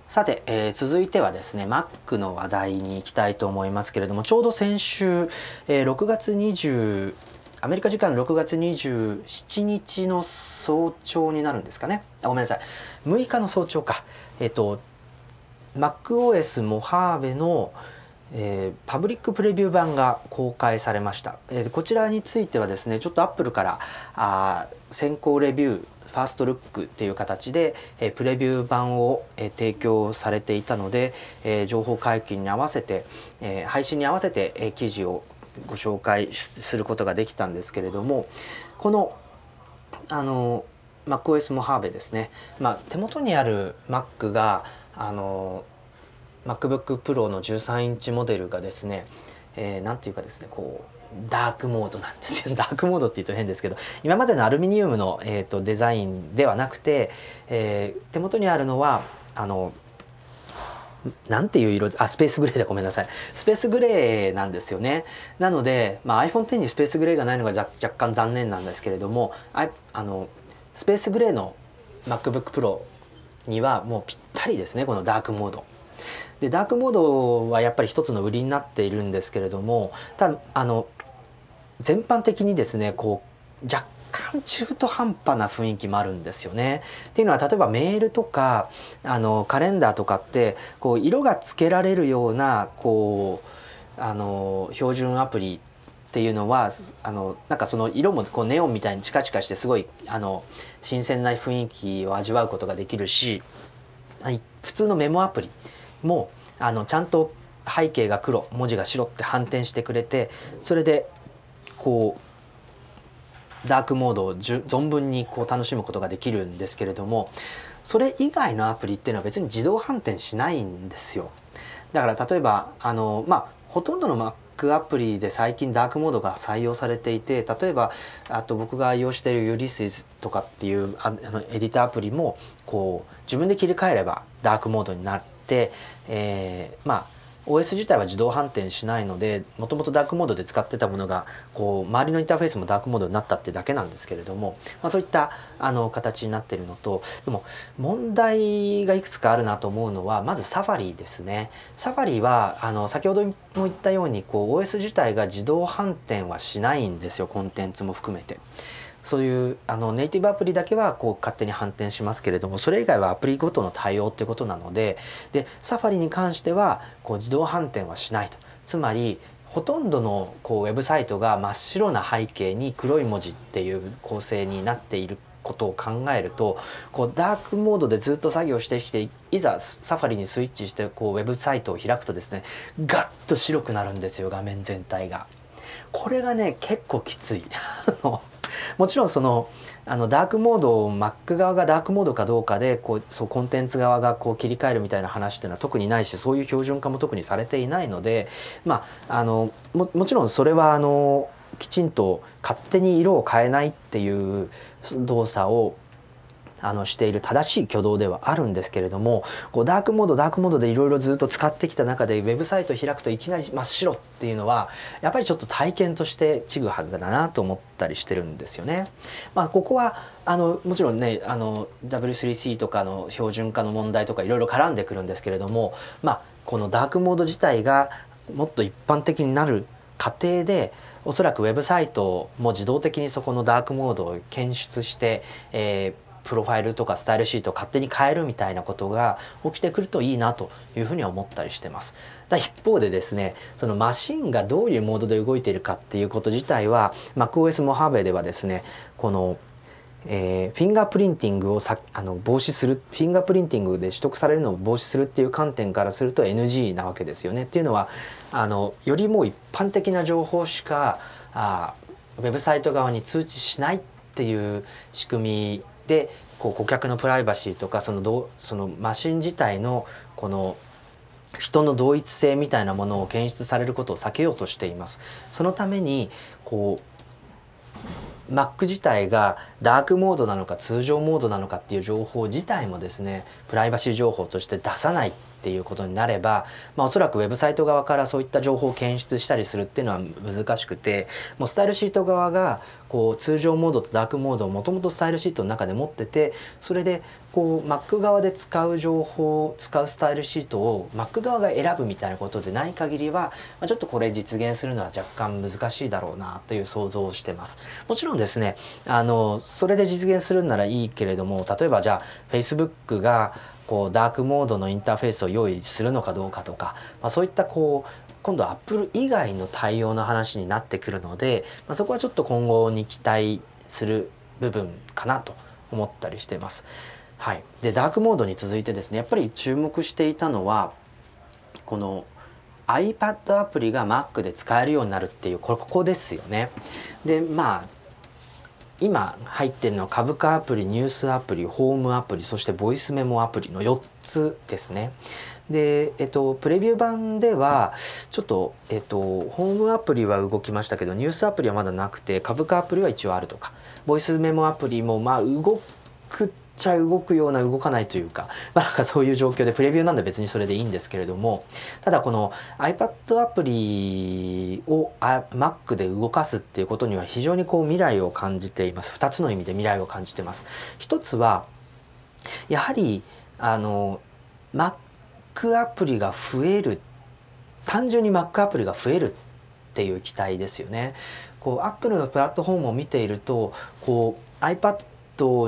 さて、えー、続いてはですね Mac の話題に行きたいと思いますけれどもちょうど先週、えー、6月20アメリカ時間6月27日の早朝になるんですかね。あごめんなさい。6日の早朝か。えっ、ー、と MacOS モハーベの、えー、パブリックプレビュー版が公開されました、えー、こちらについてはですねちょっとアップルからあ先行レビューファーストルックっていう形で、えー、プレビュー版を、えー、提供されていたので、えー、情報解禁に合わせて、えー、配信に合わせて、えー、記事をご紹介することができたんですけれどもこのあの MacOS モハーベですね、まあ、手元にある Mac があの MacBook Pro の13インチモデルがですね何、えー、て言うかですねこうダークモードなんですよ。ダークモードって言うと変ですけど今までのアルミニウムの、えーと、デザインではなくて、えー、手元にあるのはあのなんていう色あスペースグレーでごめんなさい。スペースグレーなんですよね。なので、まあ、iPhone X にスペースグレーがないのが若干残念なんですけれどもああのスペースグレーの MacBook Pro にはもうぴったりですねこのダークモード。でダークモードはやっぱり一つの売りになっているんですけれどもただあの全般的にですねこう若干中途半端な雰囲気もあるんですよね。っていうのは例えばメールとかあのカレンダーとかってこう色がつけられるようなこうあの標準アプリっていうのはあのなんかその色もこうネオンみたいにチカチカしてすごいあの新鮮な雰囲気を味わうことができるし普通のメモアプリもあのちゃんと背景が黒文字が白って反転してくれてそれでこうダークモードを存分にこう楽しむことができるんですけれどもそれ以外のアプリっていうのは別に自動反転しないんですよ。だから例えばあのまあほとんどの Mac アプリで最近ダークモードが採用されていて例えばあと僕が愛用しているユリスズとかっていうあのエディターアプリもこう自分で切り替えればダークモードになって、えー、まあ OS 自体は自動反転しないのでもともとダークモードで使ってたものがこう周りのインターフェースもダークモードになったってだけなんですけれども、まあ、そういったあの形になってるのとでも問題がいくつかあるなと思うのはまずサファリですね。サファリはあの先ほども言ったようにこう OS 自体が自動反転はしないんですよコンテンツも含めて。そういうあのネイティブアプリだけはこう勝手に反転しますけれどもそれ以外はアプリごとの対応っていうことなのででサファリに関してはこう自動反転はしないとつまりほとんどのこうウェブサイトが真っ白な背景に黒い文字っていう構成になっていることを考えるとこうダークモードでずっと作業してきていざサファリにスイッチしてこうウェブサイトを開くとですねガッと白くなるんですよ画面全体が。これがね結構きついもちろんそのあのダークモードを Mac 側がダークモードかどうかでこうそうコンテンツ側がこう切り替えるみたいな話っていうのは特にないしそういう標準化も特にされていないのでまああのももちろんそれはあのきちんと勝手に色を変えないっていう動作をあのしている正しい挙動ではあるんですけれどもこうダークモードダークモードでいろいろずっと使ってきた中でウェブサイトを開くといきなり真っ白っていうのはやっぱりちょっと体験としてちぐはぐだなと思ったりしてるんですよね。まあ、ここはあのもちろんねあの W3C とかの標準化の問題とかいろいろ絡んでくるんですけれども、まあ、このダークモード自体がもっと一般的になる過程でおそらくウェブサイトも自動的にそこのダークモードを検出して、えー、プロファイルとかスタイルシートを勝手に変えるみたいなことが起きてくるといいなというふうに思ったりしてます。だ一方でですねそのマシンがどういうモードで動いているかっていうこと自体は MacOS モハーベではですねこのえー、フィンガープリンティングをさあの防止するフィンガープリンティングで取得されるのを防止するっていう観点からすると NG なわけですよね。っていうのはあのよりもう一般的な情報しかあウェブサイト側に通知しないっていう仕組みでこう顧客のプライバシーとかそのどそのマシン自体のこの人の同一性みたいなものを検出されることを避けようとしています。そのためにこう Mac 自体がダークモードなのか通常モードなのかっていう情報自体もですねプライバシー情報として出さないっていうことになれば、まあ、おそらくウェブサイト側からそういった情報を検出したりするっていうのは難しくてもうスタイルシート側がこう通常モードとダークモードをもともとスタイルシートの中で持っててそれでこう Mac 側で使う情報使うスタイルシートを Mac 側が選ぶみたいなことでない限りは、まあ、ちょっとこれ実現するのは若干難しいだろうなという想像をしてます。もちろんですねあのそれで実現するならいいけれども例えばじゃあ Facebook がこうダークモードのインターフェースを用意するのかどうかとか、まあ、そういったこう今度は Apple 以外の対応の話になってくるので、まあ、そこはちょっと今後に期待する部分かなと思ったりしてます。はい、でダークモードに続いてですねやっぱり注目していたのはこの iPad アプリが Mac で使えるようになるっていうここですよね。でまあ今入ってるのは株価アプリニュースアプリホームアプリそしてボイスメモアプリの4つですね。で、えっと、プレビュー版ではちょっと、えっと、ホームアプリは動きましたけどニュースアプリはまだなくて株価アプリは一応あるとかボイスメモアプリもまあ動くちゃ動くような動かないというか, まあ、なんかそういう状況でプレビューなんで別にそれでいいんですけれどもただこの iPad アプリを Mac で動かすっていうことには非常にこう未来を感じています。2つの意味で未来を感じてます。一つはやはりあの Mac アプリが増える単純に Mac アプリが増えるっていう期待ですよね。こう Apple のプラットフォームを見ているとこう iPad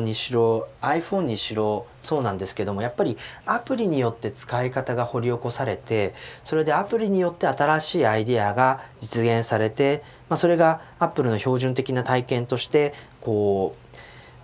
にしろ iPhone にしろそうなんですけどもやっぱりアプリによって使い方が掘り起こされてそれでアプリによって新しいアイデアが実現されて、まあ、それが Apple の標準的な体験としてこ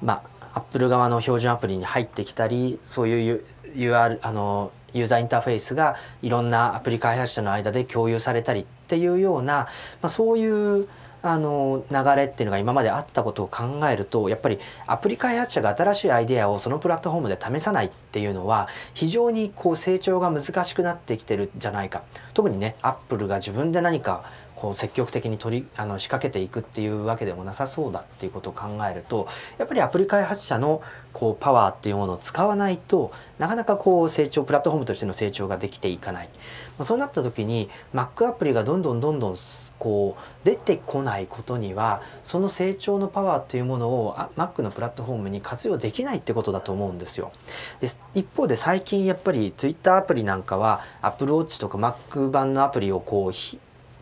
うまあ Apple 側の標準アプリに入ってきたりそういう UR あのユーザーインターフェースがいろんなアプリ開発者の間で共有されたりっていうような、まあ、そういうあの流れっていうのが今まであったことを考えるとやっぱりアプリ開発者が新しいアイデアをそのプラットフォームで試さないっていうのは非常にこう成長が難しくなってきてるんじゃないか。特にねアップルが自分で何かこう積極的に取りあの仕掛けていくっていうわけでもなさそうだっていうことを考えるとやっぱりアプリ開発者のこうパワーっていうものを使わないとなかなかこう成長プラットフォームとしての成長ができていかない、まあ、そうなった時に Mac アプリがどんどんどんどんこう出てこないことにはその成長のパワーっていうものを Mac のプラットフォームに活用できないってことだと思うんですよ。で一方で最近やっぱり Twitter アプリなんかは Apple Watch とか Mac 版のアプリをこう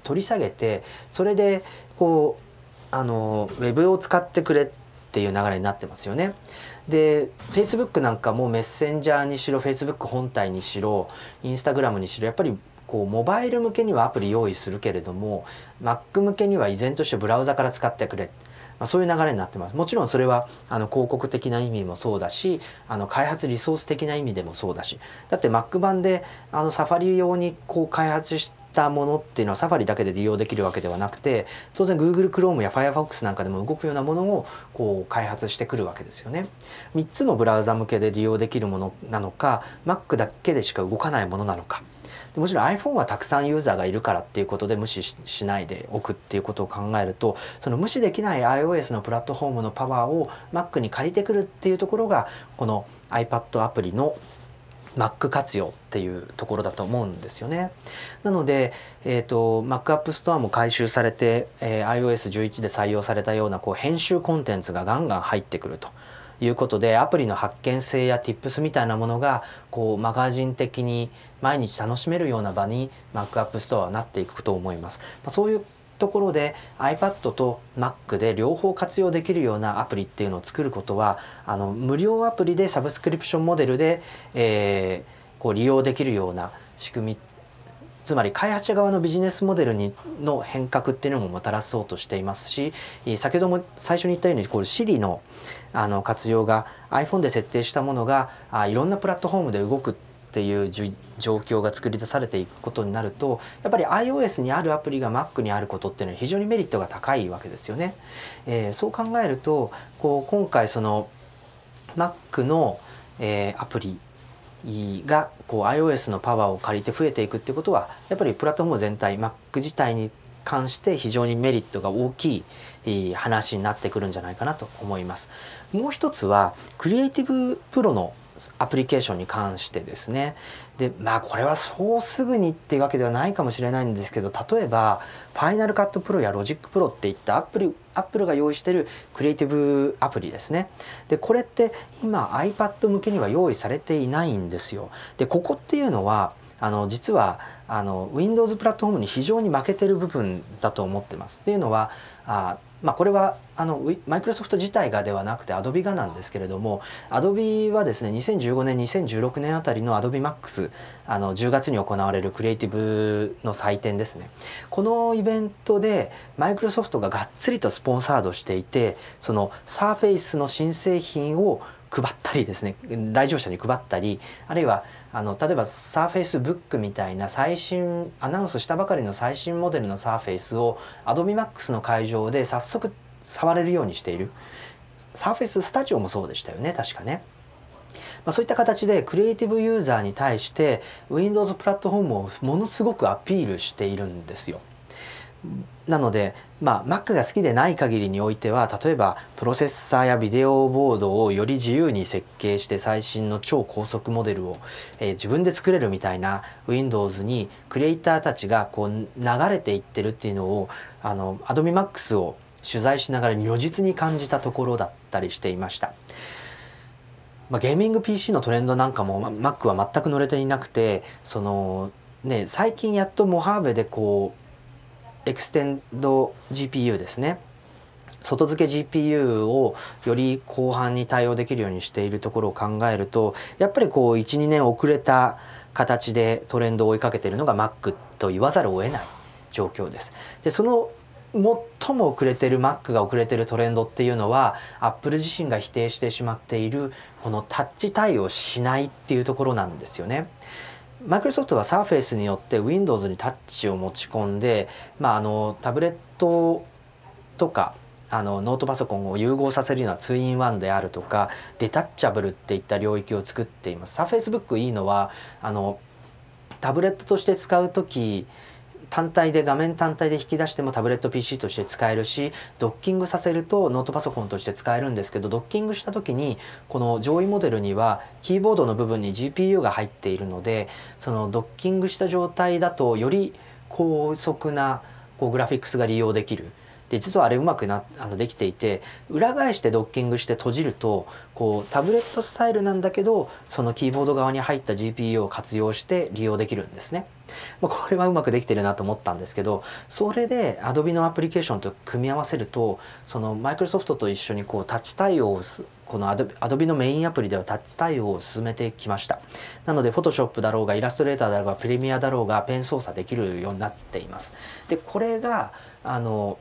取り下げてそれでこうあのウェブを使ってくれっていう流れになってますよね。で Facebook なんかもメッセンジャーにしろ Facebook 本体にしろ Instagram にしろやっぱりこうモバイル向けにはアプリ用意するけれども Mac 向けには依然としてブラウザから使ってくれ、まあ、そういう流れになってます。もちろんそれはあの広告的な意味もそうだしあの開発リソース的な意味でもそうだし。だって Mac 版であのサファリ用にこう開発したものっていうのはサファリだけで利用できるわけではなくて当然 Google Chrome や Firefox なんかでも動くようなものをこう開発してくるわけですよね。3つのブラウザ向けで利用できるものなのか Mac だけでしか動かないものなのかでもちろん iPhone はたくさんユーザーがいるからっていうことで無視しないでおくっていうことを考えるとその無視できない iOS のプラットフォームのパワーを Mac に借りてくるっていうところがこの iPad アプリの Mac 活用っていうところだと思うんですよね。なので、えーと、Mac App Store も回収されて、えー、iOS11 で採用されたようなこう編集コンテンツがガンガン入ってくると。いうことでアプリの発見性や Tips みたいなものがこうマガジン的に毎日楽しめるような場に Mac App Store はなっていくと思います。まあ、そういうところで iPad と Mac で両方活用できるようなアプリっていうのを作ることはあの無料アプリでサブスクリプションモデルで、えー、こう利用できるような仕組みつまり開発者側のビジネスモデルにの変革っていうのももたらそうとしていますし先ほども最初に言ったようにこう Siri のあの活用が iPhone で設定したものがあいろんなプラットフォームで動くってっていう状況が作り出されていくことになるとやっぱり iOS にあるアプリが Mac にあることっていうのは非常にメリットが高いわけですよね。えー、そう考えるとこう今回その Mac の、えー、アプリがこう iOS のパワーを借りて増えていくっていうことはやっぱりプラットフォーム全体 Mac 自体に関して非常にメリットが大きい話になってくるんじゃないかなと思います。もう一つはクリエイティブプロのアプリケーションに関してですね。でまあこれはそうすぐにっていうわけではないかもしれないんですけど例えばファイナルカットプロやロジックプロっていったアップルアップルが用意してるクリエイティブアプリですね。でこれって今 iPad 向けには用意されていないんですよ。でここっていうのはあの実はあの Windows プラットフォームに非常に負けてる部分だと思ってます。っていうのはあまあ、これはあのマイクロソフト自体がではなくて Adobe がなんですけれども Adobe はですね2015年2016年あたりの AdobeMax あの10月に行われるクリエイティブの祭典ですね。このイベントでマイクロソフトががっつりとスポンサードしていてその Surface の新製品を配ったりですね来場者に配ったりあるいはあの例えばサーフェイスブックみたいな最新アナウンスしたばかりの最新モデルのサーフェイスを AdobeMax の会場で早速触れるようにしているサーフェススタジオもそうでしたよね確かね。まあ、そういった形でクリエイティブユーザーに対して Windows プラットフォームをものすごくアピールしているんですよ。なので、まあ、Mac が好きでない限りにおいては例えばプロセッサーやビデオボードをより自由に設計して最新の超高速モデルを、えー、自分で作れるみたいな Windows にクリエイターたちがこう流れていってるっていうのをあの AdobeMax を取材しながら如実に感じたところだったりしていました。まあ、ゲーミング PC のトレンドなんかも Mac は全く乗れていなくてその、ね、最近やっとモハーベでこうエクステンド GPU ですね外付け GPU をより広範に対応できるようにしているところを考えるとやっぱりこう12年遅れた形でトレンドを追いかけているのが Mac と言わざるを得ない状況です。でその最も遅れてる Mac が遅れてるトレンドっていうのは Apple 自身が否定してしまっているこのタッチ対応しないっていうところなんですよね。マイクロソフトは Surface によって Windows にタッチを持ち込んで、まあ、あのタブレットとかあのノートパソコンを融合させるような 2in1 であるとかデタッチャブルっていった領域を作っています。Surface Book いいのはあのタブレットとして使う時単体で画面単体で引き出してもタブレット PC として使えるしドッキングさせるとノートパソコンとして使えるんですけどドッキングした時にこの上位モデルにはキーボードの部分に GPU が入っているのでそのドッキングした状態だとより高速なこうグラフィックスが利用できる。で実はあれうまくなあのできていて裏返してドッキングして閉じるとこうタブレットスタイルなんだけどそのキーボード側に入った GPU を活用して利用できるんですね。まあ、これはうまくできてるなと思ったんですけどそれで Adobe のアプリケーションと組み合わせるとそのマイクロソフトと一緒にこうタッチ対応をこの Adobe のメインアプリではタッチ対応を進めてきました。なので Photoshop だろうがイラストレーターだろうがプレミアだろうがペン操作できるようになっています。でこれがあの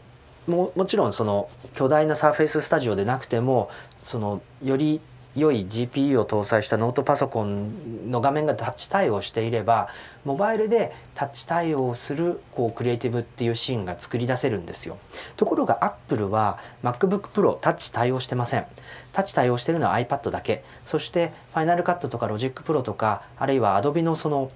ももちろんその巨大なサーフェイススタジオでなくてもそのより良い GPU を搭載したノートパソコンの画面がタッチ対応していればモバイルでタッチ対応するこうクリエイティブっていうシーンが作り出せるんですよ。ところが Apple は MacBook Pro タッチ対応してません。タッチ対応してるのは iPad だけ。そしてファイナルカットとか Logic Pro とかあるいは Adobe のその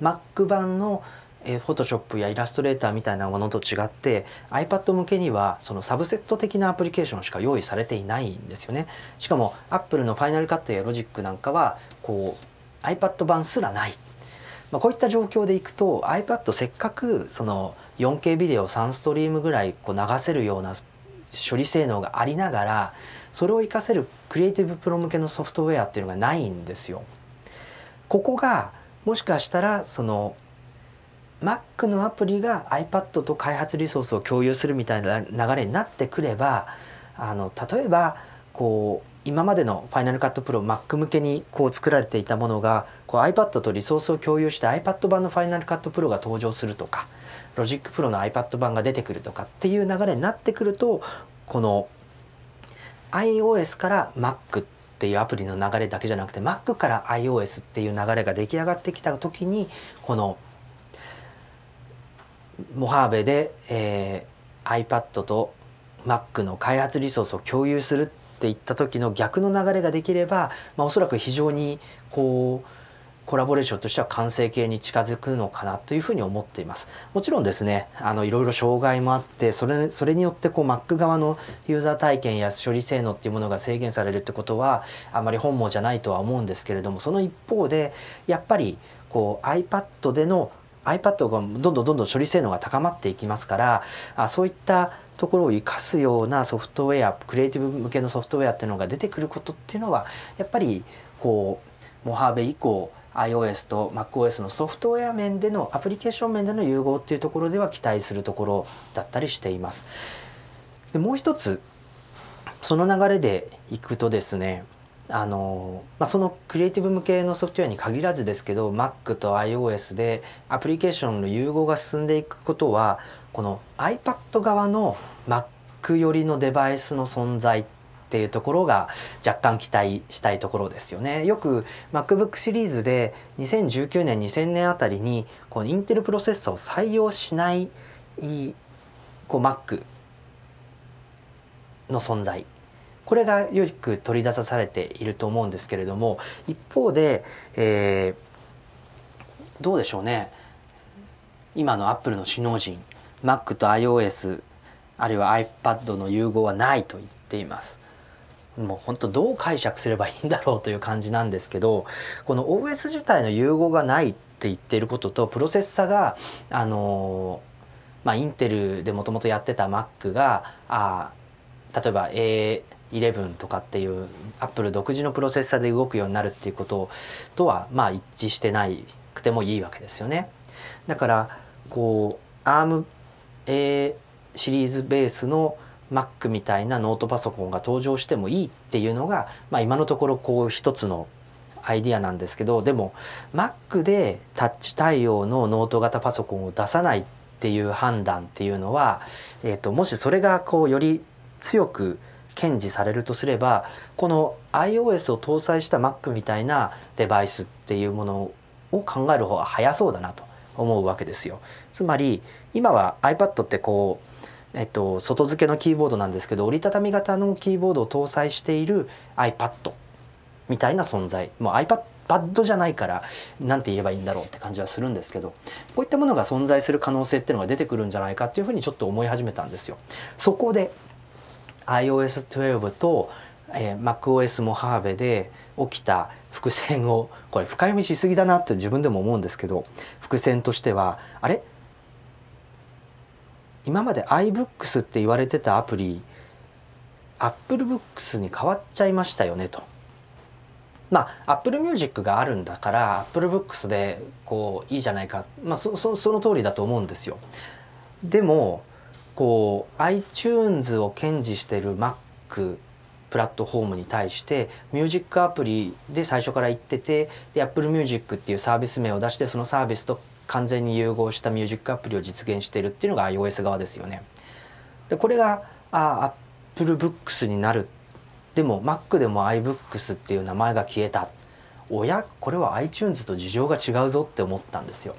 Mac 版のえー、フォトショップやイラストレーターみたいなものと違って iPad 向けにはそのサブセット的なアプリケーションしか用意されていないんですよねしかも Apple のファイナルカットやロジックなんかはこう iPad 版すらない、まあ、こういった状況でいくと iPad せっかくその 4K ビデオ3ストリームぐらいこう流せるような処理性能がありながらそれを活かせるクリエイティブプロ向けのソフトウェアっていうのがないんですよ。ここがもしかしたらその Mac のアプリが iPad と開発リソースを共有するみたいな流れになってくればあの例えばこう今までの Final Cut Pro Mac 向けにこう作られていたものがこう iPad とリソースを共有して iPad 版の Final Cut Pro が登場するとか Logic Pro の iPad 版が出てくるとかっていう流れになってくるとこの iOS から Mac っていうアプリの流れだけじゃなくて Mac から iOS っていう流れが出来上がってきた時にこのモハーベで、えー、iPad と Mac の開発リソースを共有するっていった時の逆の流れができれば、まあ、おそらく非常にこうコラボレーションとしては完成形に近づくのかなというふうに思っています。もちろんですね、あのいろいろ障害もあって、それそれによってこう Mac 側のユーザー体験や処理性能っていうものが制限されるってことはあまり本望じゃないとは思うんですけれども、その一方でやっぱりこう iPad での iPad がどんどんどんどん処理性能が高まっていきますからあそういったところを生かすようなソフトウェアクリエイティブ向けのソフトウェアっていうのが出てくることっていうのはやっぱりこうモハーベ以降 iOS と MacOS のソフトウェア面でのアプリケーション面での融合っていうところでは期待するところだったりしています。でもう一つその流れでいくとですねあのまあ、そのクリエイティブ向けのソフトウェアに限らずですけど Mac と iOS でアプリケーションの融合が進んでいくことはこの iPad 側の Mac 寄りのデバイスの存在っていうところが若干期待したいところですよね。よく MacBook シリーズで2019年2000年あたりにこのインテルプロセッサーを採用しないこう Mac の存在これがよく取り出されていると思うんですけれども一方で、えー、どうでしょうね今のアップルの首脳陣 Mac と iOS あるいは iPad の融合はないと言っています。もう本当どう解釈すればいいんだろうという感じなんですけどこの OS 自体の融合がないって言っていることとプロセッサがあのまあインテルでもともとやってた Mac があ例えば A 11とかっていうアップル独自のプロセッサーで動くようになるっていうこととはまあ一致してないくてもいいわけですよね。だからこう ARMA シリーズベースの Mac みたいなノートパソコンが登場してもいいっていうのが、まあ、今のところこう一つのアイディアなんですけどでも Mac でタッチ対応のノート型パソコンを出さないっていう判断っていうのは、えーともしそれがこうより強く堅持されるとすればこの iOS を搭載した Mac みたいなデバイスっていうものを考える方が早そうだなと思うわけですよ。つまり今は iPad ってこう、えっと、外付けのキーボードなんですけど折りたたみ型のキーボードを搭載している iPad みたいな存在もう iPad パッドじゃないから何て言えばいいんだろうって感じはするんですけどこういったものが存在する可能性っていうのが出てくるんじゃないかっていうふうにちょっと思い始めたんですよ。そこで iOS12 と、えー、MacOS モハーベで起きた伏線をこれ深読みしすぎだなって自分でも思うんですけど伏線としてはあれ？今まで iBooks って言われてたアプリ AppleBooks に変わっちゃいましたよねと。まあ Apple Music があるんだから Apple Books でこういいじゃないか、まあ、そそその通りだと思うんですよ。でもこう iTunes を堅持してる Mac プラットフォームに対してミュージックアプリで最初から言っててで Apple Music っていうサービス名を出してそのサービスと完全に融合したミュージックアプリを実現してるっていうのが iOS 側ですよね。でこれがあ Apple Books になるでも Mac でも iBooks っていう名前が消えたおや？これは iTunes と事情が違うぞって思ったんですよ。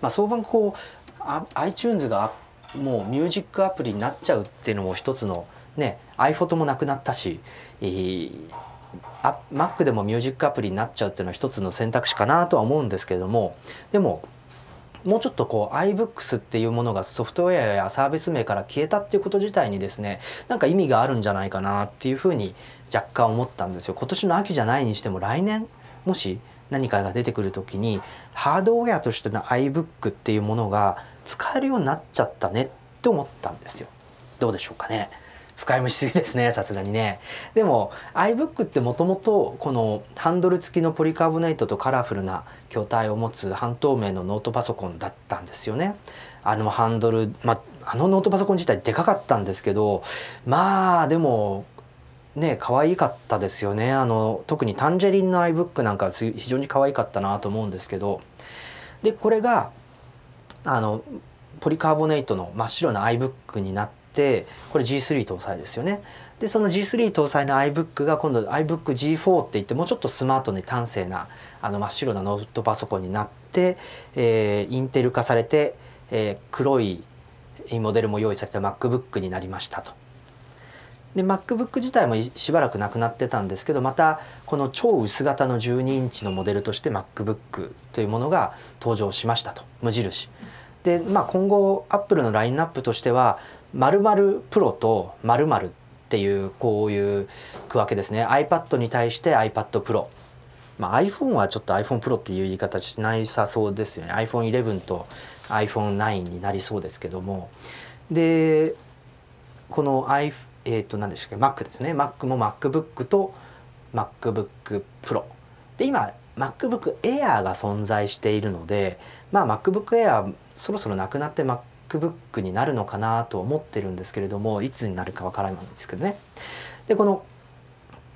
まあ、相場こう iTunes がもうミュージックアプリになっちゃうっていうのも一つのね iPhoto もなくなったし、えー、あ Mac でもミュージックアプリになっちゃうっていうのは一つの選択肢かなとは思うんですけれどもでももうちょっとこう iBooks っていうものがソフトウェアやサービス名から消えたっていうこと自体にですねなんか意味があるんじゃないかなっていうふうに若干思ったんですよ。今年の秋じゃないにしても来年もし何かが出てくる時にハードウェアとしての iBook っていうものが使えるようになっちゃったねって思ったんですよ。どうでしょうかね。深読みしすぎですねさすがにねでも iBook ってもともとこのハンドル付きのポリカーボネートとカラフルな筐体を持つ半透明のノートパソコンだったんですよねあのハンドル、まあ、あのノートパソコン自体でかかったんですけどまあでもね可愛かったですよねあの特にタンジェリンの iBook なんか非常に可愛かったなと思うんですけどでこれがあのポリカーボネートの真っ白な iBook になってこれ G3 搭載ですよね。でその G3 搭載の iBook が今度 iBookG4 っていってもうちょっとスマートに端正なあの真っ白なノートパソコンになって、えー、インテル化されて、えー、黒いモデルも用意された MacBook になりましたと。で MacBook 自体もしばらくなくなってたんですけどまたこの超薄型の12インチのモデルとして MacBook というものが登場しましたと。無印。でまあ今後アップルのラインナップとしては〇〇プロと〇〇っていうこういう区分けですね。iPad に対して iPad Pro まあ、iPhone はちょっと iPhone Pro っていう言い方しないさそうですよね。iPhone11 と iPhone9 になりそうですけども。でこの iPhone えっ、ー、と何でしたっけ？Mac ですね。Mac も MacBook と MacBook Pro で今 MacBook Air が存在しているのでまあ MacBook Air そろそろなくなって MacBook になるのかなと思ってるんですけれどもいつになるかわからないんですけどね。でこの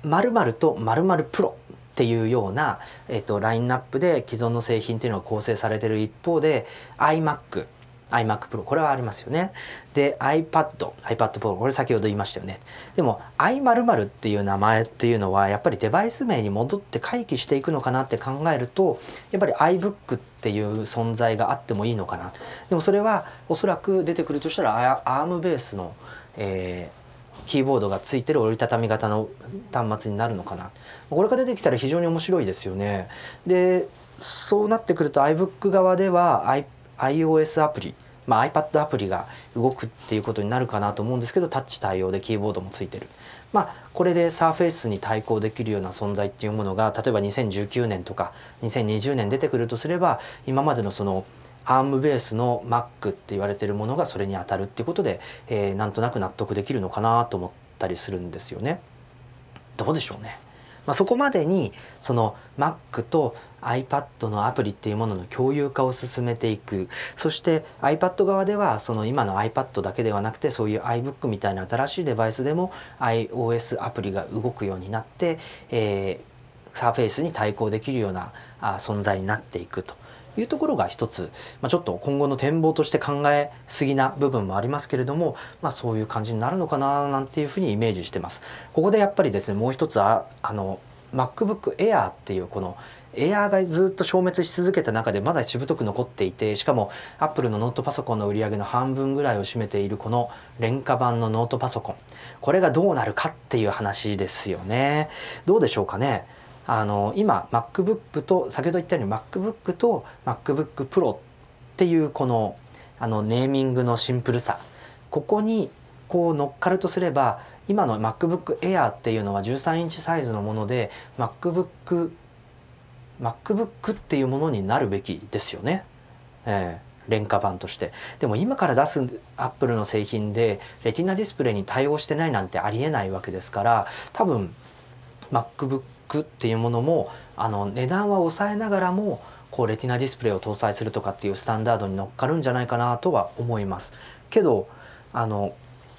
〇〇と〇〇プロっていうような、えっと、ラインナップで既存の製品っていうのが構成されてる一方で iMac iMac Pro これはありますよね。で iPad iPad Pro これ先ほど言いましたよね。でも i○○ っていう名前っていうのはやっぱりデバイス名に戻って回帰していくのかなって考えるとやっぱり iBook っていう存在があってもいいのかな。でもそれはおそらく出てくるとしたら ARM ベースの、えーキーボードがついてる折りたたみ型の端末になるのかなこれが出てきたら非常に面白いですよねでそうなってくると iBook 側では iOS アプリ、まあ、iPad アプリが動くっていうことになるかなと思うんですけどタッチ対応でキーボードもついてる。まあ、これで Surface に対抗できるような存在っていうものが例えば2019年とか2020年出てくるとすれば今までのその ARM ベースの Mac って言われてるものがそれに当たるっていうことで、えー、なんとなく納得できるのかなと思ったりするんですよね。どうでしょうね。まあ、そこまでにその Mac と iPad のアプリっていうものの共有化を進めていく。そして iPad 側ではその今の iPad だけではなくてそういう iBook みたいな新しいデバイスでも iOS アプリが動くようになって、えー、サーフェイスに対抗できるようなあ存在になっていくと。いうところが一つ、まあ、ちょっと今後の展望として考えすぎな部分もありますけれども、まあ、そういう感じになるのかななんていうふうにイメージしてます。ここでやっぱりですねもう一つああの MacBook Air っていうこのエアーがずっと消滅し続けた中でまだしぶとく残っていてしかもアップルのノートパソコンの売り上げの半分ぐらいを占めているこの廉価版のノートパソコン。これがどうなるかっていう話ですよね。どうでしょうかね。あの今 MacBook と先ほど言ったように MacBook と MacBook Pro っていうこのあのネーミングのシンプルさ。ここにこう乗っかるとすれば今の MacBook Air っていうのは13インチサイズのもので MacBook MacBook っていうものになるべきですよね。えー廉価版としてでも今から出すアップルの製品でレティナディスプレイに対応してないなんてありえないわけですから多分 MacBook っていうものもあの値段は抑えながらもこうレティナディスプレイを搭載するとかっていうスタンダードに乗っかるんじゃないかなとは思います。けどあの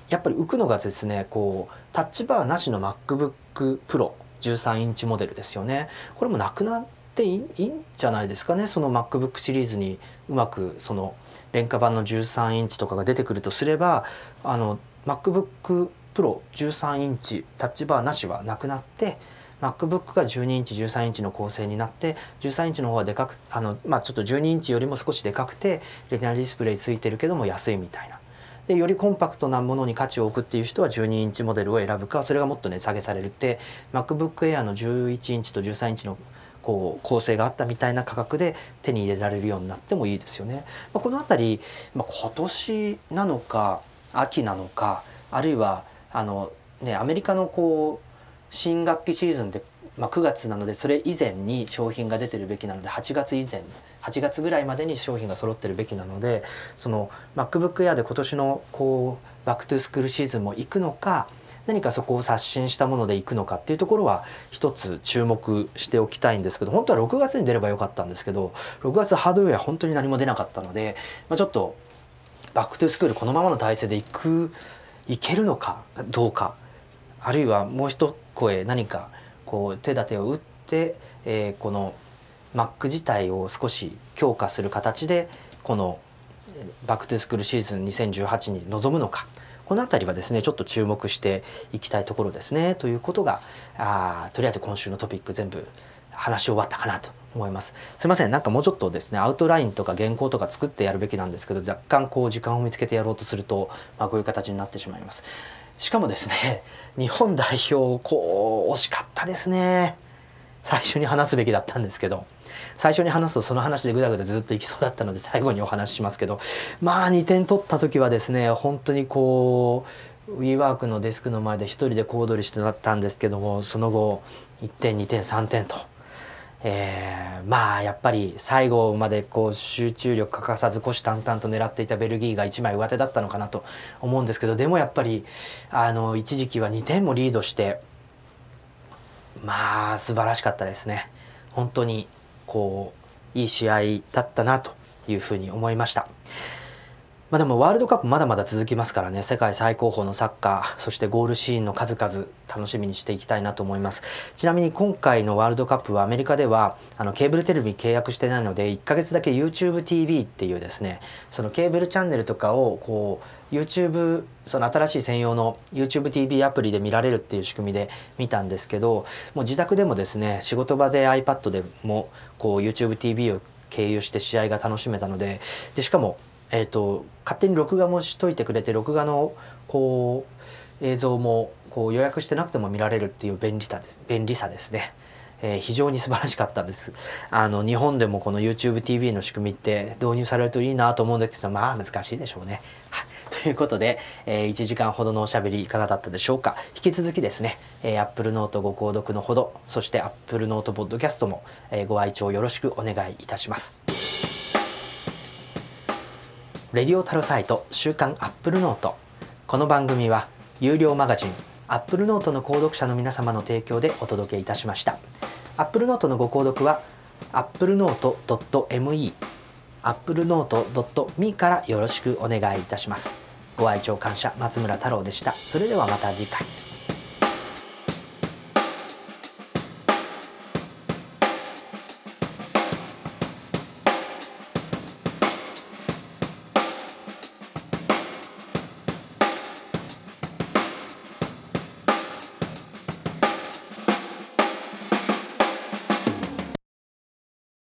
やっぱり浮くのがですねこうタッチバーなしの MacBook Pro 13インチモデルですよねこれもなくなっていいんじゃないですかね？その MacBook シリーズにうまくその廉価版の13インチとかが出てくるとすればあの MacBook Pro 13インチタッチバーなしはなくなって MacBook が12インチ13インチの構成になって13インチの方はでかくあの、まあ、ちょっと12インチよりも少しでかくてレティナルディスプレイついてるけども安いみたいな。でよりコンパクトなものに価値を置くっていう人は12インチモデルを選ぶかそれがもっと値下げされるって MacBook Air の11インチと13インチのこう構成があったみたいな価格で手に入れられるようになってもいいですよね。まあ、この辺り、まあ、今年なのか秋なのかあるいはあの、ね、アメリカのこう新学期シーズンで、まあ、9月なのでそれ以前に商品が出てるべきなので8月以前8月ぐらいまでに商品が揃ってるべきなのでその MacBook Air で今年のこうバックトゥースクールシーズンも行くのか何かそこを刷新したものでいくのかっていうところは一つ注目しておきたいんですけど本当は6月に出ればよかったんですけど6月ハードウェア本当に何も出なかったので、まあ、ちょっとバックトゥースクールこのままの体制でいくいけるのかどうかあるいはもう一声何かこう手立てを打って、えー、この Mac 自体を少し強化する形でこのバックトゥスクールシーズン2018に臨むのか。この辺りはですねちょっと注目していきたいところですねということがあとりあえず今週のトピック全部話し終わったかなと思います。すいませんなんかもうちょっとですねアウトラインとか原稿とか作ってやるべきなんですけど若干こう時間を見つけてやろうとすると、まあ、こういう形になってしまいます。しかもですね 日本代表こう惜しかったですね。最初に話すべきだったんですけど。最初に話すとその話でぐだぐだずっといきそうだったので最後にお話ししますけどまあ2点取った時はですね本当にこう WeWork のデスクの前で一人で小躍りしてたんですけどもその後1点2点3点と。えー、まあやっぱり最後までこう集中力欠かさず虎視眈々と狙っていたベルギーが1枚上手だったのかなと思うんですけどでもやっぱりあの一時期は2点もリードしてまあ素晴らしかったですね本当にこういい試合だったなというふうに思いました。まあ、でもワールドカップまだまだ続きますからね世界最高峰のサッカーそしてゴールシーンの数々楽しみにしていきたいなと思います。ちなみに今回のワールドカップはアメリカではあのケーブルテレビ契約してないので1ヶ月だけ YouTubeTV っていうですねそのケーブルチャンネルとかをこう YouTube その新しい専用の YouTubeTV アプリで見られるっていう仕組みで見たんですけどもう自宅でもですね仕事場で iPad でもこう YouTubeTV を経由して試合が楽しめたのででしかもえーと、勝手に録画もしといてくれて録画のこう映像もこう予約してなくても見られるっていう便利さです便利さですね。えー、非常に素晴らしかったです。あの日本でもこの YouTubeTV の仕組みって導入されるといいなと思うんですけどまあ難しいでしょうね。はい、ということで、えー、1時間ほどのおしゃべりいかがだったでしょうか。引き続きですね、えー、Apple Note ご購読のほどそして Apple Note Podcast も、えー、ご愛聴よろしくお願いいたします。レディオタルサイト週刊アップルノート。この番組は有料マガジンアップルノートの購読者の皆様の提供でお届けいたしました。アップルノートのご購読は applenote.me applenote.me からよろしくお願いいたします。ご愛聴感謝松村太郎でした。それではまた次回。